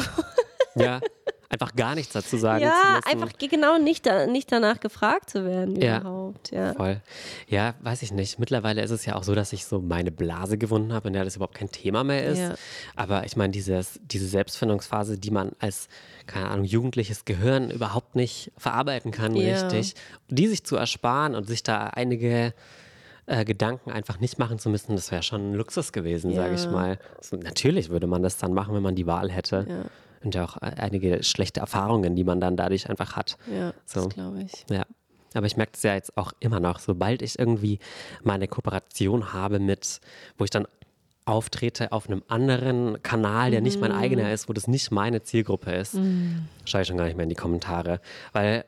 Ja, einfach gar nichts dazu sagen zu Ja, einfach genau nicht, da, nicht danach gefragt zu werden Ja. überhaupt. Ja. Voll. Ja, weiß ich nicht. Mittlerweile ist es ja auch so, dass ich so meine Blase gewonnen habe, in der das überhaupt kein Thema mehr ist. Ja. Aber ich meine, dieses, diese Selbstfindungsphase, die man als, keine Ahnung, jugendliches Gehirn überhaupt nicht verarbeiten kann, Ja. richtig, die sich zu ersparen und sich da einige äh, Gedanken einfach nicht machen zu müssen, das wäre schon ein Luxus gewesen, sage ich Ja. mal. Also, natürlich würde man das dann machen, wenn man die Wahl hätte. Ja. Und ja auch äh, einige schlechte Erfahrungen, die man dann dadurch einfach hat. Ja, So. das glaube ich. Ja. Aber ich merke es ja jetzt auch immer noch, sobald ich irgendwie meine Kooperation habe mit, wo ich dann auftrete auf einem anderen Kanal, der nicht mein Mhm. eigener ist, wo das nicht meine Zielgruppe ist, schaue ich schon gar nicht mehr in die Kommentare, weil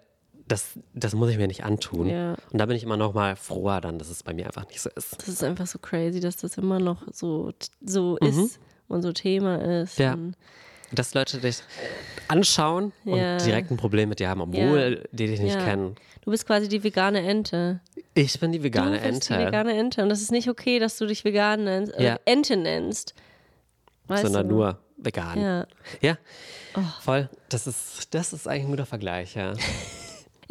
das, das muss ich mir nicht antun. Ja. Und da bin ich immer noch mal froher dann, dass es bei mir einfach nicht so ist. Das ist einfach so crazy, dass das immer noch so, so ist und so Thema ist. Mhm. Ja. Und Dass Leute dich anschauen Ja. und direkt ein Problem mit dir haben, obwohl die dich nicht Ja. kennen. Du bist quasi die vegane Ente. Ich bin die vegane du bist Ente. die vegane Ente. Und das ist nicht okay, dass du dich vegan nennst, Ja. Ente nennst. Weißt sondern du? nur vegan. Ja. Ja, voll. Das ist, das ist eigentlich ein guter Vergleich, ja.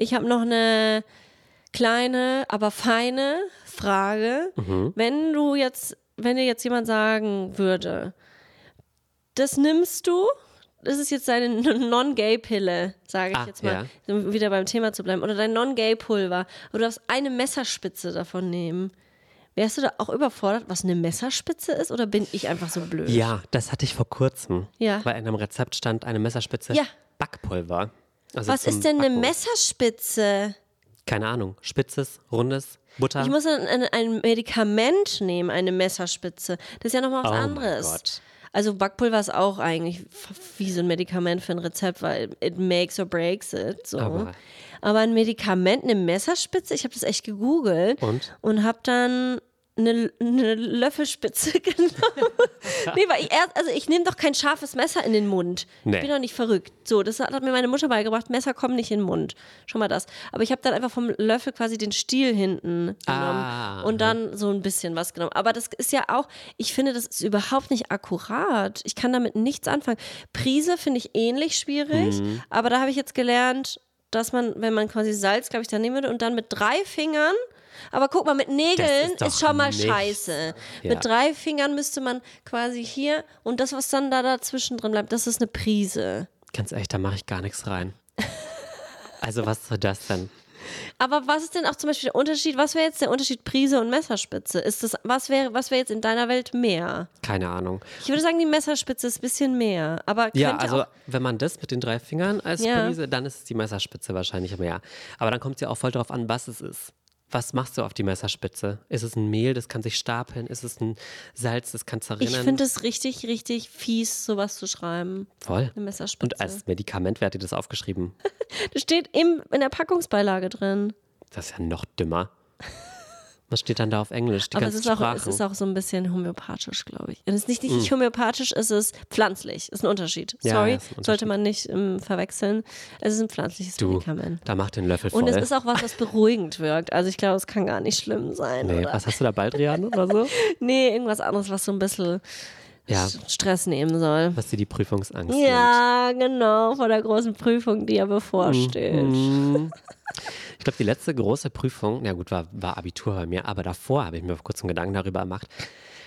Ich habe noch eine kleine, aber feine Frage. Mhm. Wenn du jetzt, wenn dir jetzt jemand sagen würde, das nimmst du, das ist jetzt deine Non-Gay-Pille, sage ich Ah, jetzt mal, ja. um wieder beim Thema zu bleiben. Oder dein Non-Gay-Pulver. Oder du darfst eine Messerspitze davon nehmen. Wärst du da auch überfordert, was eine Messerspitze ist? Oder bin ich einfach so blöd? Ja, das hatte ich vor kurzem. Ja. Weil in einem Rezept stand eine Messerspitze Ja. Backpulver. Also Was ist denn eine. Messerspitze? Keine Ahnung. Spitzes, rundes, Butter. Ich muss ein, ein, ein Medikament nehmen, eine Messerspitze. Das ist ja nochmal was Oh anderes. Also Backpulver ist auch eigentlich wie so ein Medikament für ein Rezept, weil it makes or breaks it. So. Aber- Aber, ein Medikament, eine Messerspitze, ich habe das echt gegoogelt Und? und habe dann eine, eine Löffelspitze genommen. nee, weil ich erst, also ich nehme doch kein scharfes Messer in den Mund. Nee. Ich bin doch nicht verrückt. So, das hat, hat mir meine Mutter beigebracht, Messer kommen nicht in den Mund. Schon mal das. Aber ich habe dann einfach vom Löffel quasi den Stiel hinten genommen Ah, und dann so ein bisschen was genommen. Aber das ist ja auch, ich finde, das ist überhaupt nicht akkurat. Ich kann damit nichts anfangen. Prise finde ich ähnlich schwierig, Mhm. aber da habe ich jetzt gelernt, dass man, wenn man quasi Salz, glaube ich, da nehmen würde und dann mit drei Fingern, aber guck mal, mit Nägeln ist ist, schon mal nichts. scheiße. Ja. Mit drei Fingern müsste man quasi hier und das, was dann da dazwischen drin bleibt, das ist eine Prise. Ganz ehrlich, da mache ich gar nichts rein. Also was soll das denn? Aber was ist denn auch zum Beispiel der Unterschied? Was wäre jetzt der Unterschied Prise und Messerspitze? Ist das, was wäre, was wäre jetzt in deiner Welt mehr? Keine Ahnung. Ich würde sagen, die Messerspitze ist ein bisschen mehr. Aber Ja, also wenn man das mit den drei Fingern als Ja. Prise, dann ist es die Messerspitze wahrscheinlich mehr. Aber dann kommt es ja auch voll drauf an, was es ist. Was machst du auf die Messerspitze? Ist es ein Mehl, das kann sich stapeln? Ist es ein Salz, das kann ich zerrinnen? finde es richtig, richtig fies, sowas zu schreiben. Voll. Eine Messerspitze. Und als Medikament, wer hat dir das aufgeschrieben? das steht im, in der Packungsbeilage drin. Das ist ja noch dümmer. Was steht dann da auf Englisch? Die Aber es ist, auch, es ist auch so ein bisschen homöopathisch, glaube ich. Und es ist nicht, Mm. nicht homöopathisch, es ist pflanzlich. Ist ein Unterschied. Sorry, ja, ein Unterschied. sollte man nicht ähm, verwechseln. Es ist ein pflanzliches du, Medikament. da macht den Löffel voll. Und es ist auch was, was beruhigend wirkt. Also ich glaube, es kann gar nicht schlimm sein. nee, oder? was hast du da, Baldrian oder so? Nee, irgendwas anderes, was so ein bisschen Ja, Stress nehmen soll. was dir die Prüfungsangst nimmt. Ja, genau, vor der großen Prüfung, die ja bevorsteht. Mhm. Ich glaube, die letzte große Prüfung, na gut, war, war Abitur bei mir, aber davor habe ich mir vor kurzem Gedanken darüber gemacht.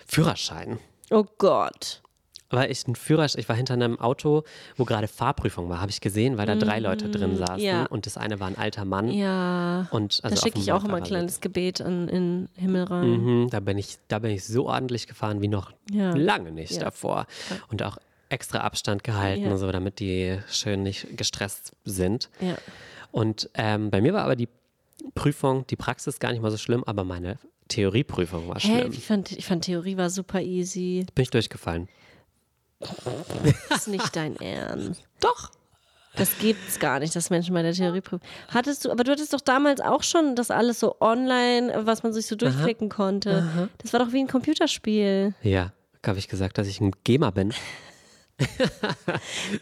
Führerschein. Oh Gott. Weil ich ein Führerschein, ich war hinter einem Auto, wo gerade Fahrprüfung war, habe ich gesehen, weil da drei Leute drin saßen Mm, ja. und das eine war ein alter Mann. Ja. Und also da schicke ich auch immer ein kleines Gebet in den Himmel rein. Mhm, da bin ich, da bin ich so ordentlich gefahren wie noch Ja. lange nicht Ja. davor. Und auch extra Abstand gehalten, so, damit die schön nicht gestresst sind. Ja. Und ähm, bei mir war aber die Prüfung, die Praxis gar nicht mal so schlimm, aber meine Theorieprüfung war Hä, schlimm. ich fand, ich fand Theorie war super easy. Bin ich durchgefallen. Das ist nicht dein Ernst. Doch. Das gibt's gar nicht, dass Menschen bei der Theorieprüfung. Hattest du, aber du hattest doch damals auch schon das alles so online, was man sich so durchklicken konnte. Das war doch wie ein Computerspiel. Ja, habe ich gesagt, dass ich ein Gamer bin.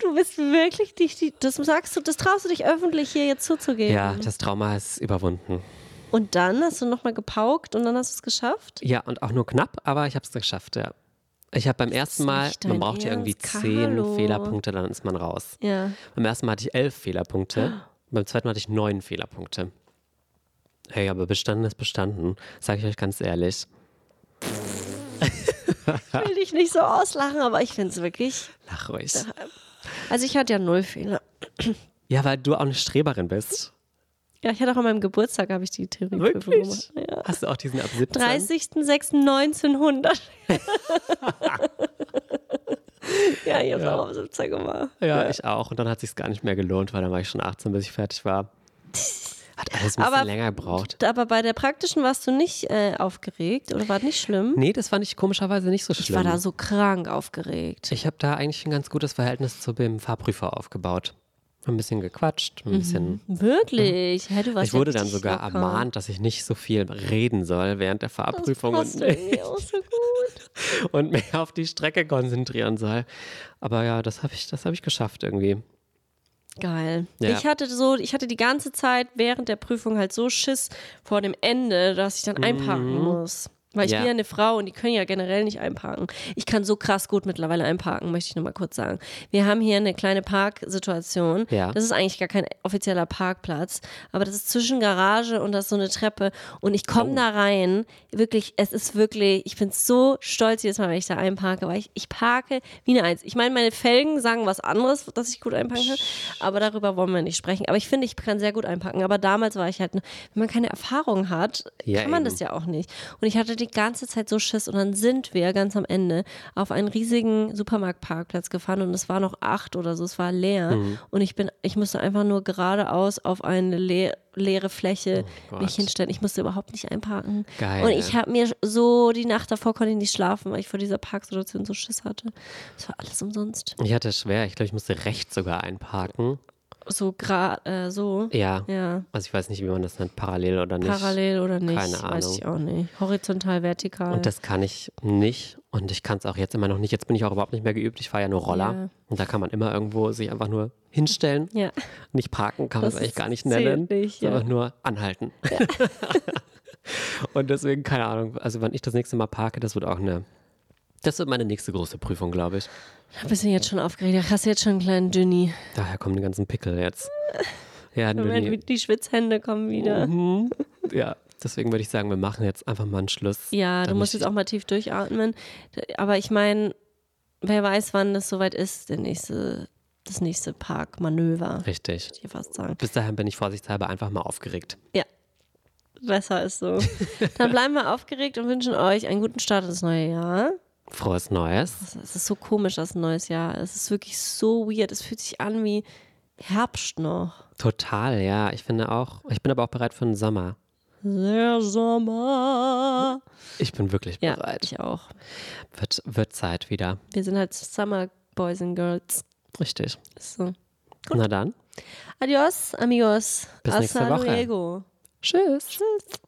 Du bist wirklich dich, die, das sagst du, das traust du dich öffentlich hier jetzt zuzugeben. Ja, das Trauma ist überwunden. Und dann hast du nochmal gepaukt und dann hast du es geschafft? Ja, und auch nur knapp, aber ich habe es geschafft, ja. Ich habe beim ersten Mal, man braucht ja irgendwie zehn. Fehlerpunkte, dann ist man raus. Ja. Beim ersten Mal hatte ich elf Fehlerpunkte, beim zweiten Mal hatte ich neun Fehlerpunkte. Hey, aber bestanden ist bestanden, sage ich euch ganz ehrlich. Ich will dich nicht so auslachen, aber ich finde es wirklich. Lach ruhig. Also ich hatte ja null Fehler. Ja, weil du auch eine Streberin bist. Ja, ich hatte auch an meinem Geburtstag habe ich die Theorieprüfung gemacht. Ja. Hast du auch diesen ab 17? 30.06.1900. ja, ich habe Ja. auch am 17 gemacht. Ja, ich auch. Und dann hat sich gar nicht mehr gelohnt, weil dann war ich schon 18, bis ich fertig war. Hat alles ein bisschen Aber- länger gebraucht. Aber bei der praktischen warst du nicht äh, aufgeregt oder war das nicht schlimm? Nee, das fand ich komischerweise nicht so schlimm. Ich war da so krank aufgeregt. Ich habe da eigentlich ein ganz gutes Verhältnis zu dem Fahrprüfer aufgebraut. Ein bisschen gequatscht, ein bisschen. Wirklich? Warst Ich wurde ja dann sogar locker. ermahnt, dass ich nicht so viel reden soll während der Fahrprüfung Das und, auch so gut. und mehr auf die Strecke konzentrieren soll. Aber ja, das habe ich, das hab ich geschafft irgendwie. Geil. Ja. Ich hatte so, ich hatte die ganze Zeit während der Prüfung halt so Schiss vor dem Ende, dass ich dann einparken Mhm. muss. Weil ich Ja. bin ja eine Frau und die können ja generell nicht einparken. Ich kann so krass gut mittlerweile einparken, möchte ich nur mal kurz sagen. Wir haben hier eine kleine Parksituation. Ja. Das ist eigentlich gar kein offizieller Parkplatz, aber das ist zwischen Garage und das ist so eine Treppe und ich komme Oh. da rein. Wirklich, es ist wirklich, ich bin so stolz jedes Mal, wenn ich da einparke, weil ich, ich parke wie eine Eins. Ich meine, meine Felgen sagen was anderes, dass ich gut einparken kann, aber darüber wollen wir nicht sprechen. Aber ich finde, ich kann sehr gut einparken. Aber damals war ich halt, wenn man keine Erfahrung hat, Ja, kann man eben. das ja auch nicht. Und ich hatte die ganze Zeit so Schiss und dann sind wir ganz am Ende auf einen riesigen Supermarktparkplatz gefahren und es war noch acht oder so, es war leer Mhm. und ich bin, ich musste einfach nur geradeaus auf eine le leere Fläche Oh mich hinstellen. Ich musste überhaupt nicht einparken. Geil. Und ich habe mir so die Nacht davor konnte ich nicht schlafen, weil ich vor dieser Parksituation so Schiss hatte. Es war alles umsonst. Ich hatte es schwer. Ich glaube, ich musste rechts sogar einparken. So gerade äh, so. Ja. Ja. Also ich weiß nicht, wie man das nennt, parallel oder nicht. Parallel oder nicht, Keine weiß ich auch Ahnung. nicht. Horizontal, vertikal. Und das kann ich nicht. Und ich kann es auch jetzt immer noch nicht. Jetzt bin ich auch überhaupt nicht mehr geübt. Ich fahre ja nur Roller. Ja. Und da kann man immer irgendwo sich einfach nur hinstellen. ja. Nicht parken kann man es eigentlich gar nicht nennen. nicht, ja. Einfach nur anhalten. Und deswegen, keine Ahnung. Also wenn ich das nächste Mal parke, das wird auch eine. Das wird meine nächste große Prüfung, glaube ich. Da bist du jetzt schon aufgeregt. Da hast du jetzt schon einen kleinen Dünni. Daher kommen die ganzen Pickel jetzt. Ja, Nünni. Die Schwitzhände kommen wieder. Mhm. Ja, deswegen würde ich sagen, wir machen jetzt einfach mal einen Schluss. Ja, du musst jetzt auch mal tief durchatmen. Aber ich meine, wer weiß, wann das soweit ist, der nächste, das nächste Parkmanöver. Richtig. Würde ich fast sagen. Bis dahin bin ich vorsichtshalber einfach mal aufgeregt. Ja. Besser ist so. Dann bleiben wir aufgeregt und wünschen euch einen guten Start ins neue Jahr. Frohes Neues. Es ist so komisch, ein neues Jahr. Es ist wirklich so weird. Es fühlt sich an wie Herbst noch. Total, ja. Ich finde auch. Ich bin aber auch bereit für den Sommer. Der Sommer. Ich bin wirklich Ja, bereit. ich auch. Wird, wird Zeit wieder. Wir sind halt Summer Boys and Girls. Richtig. So. Na dann. Adios, amigos. Bis nächste Hasta Woche. luego. Tschüss. Tschüss.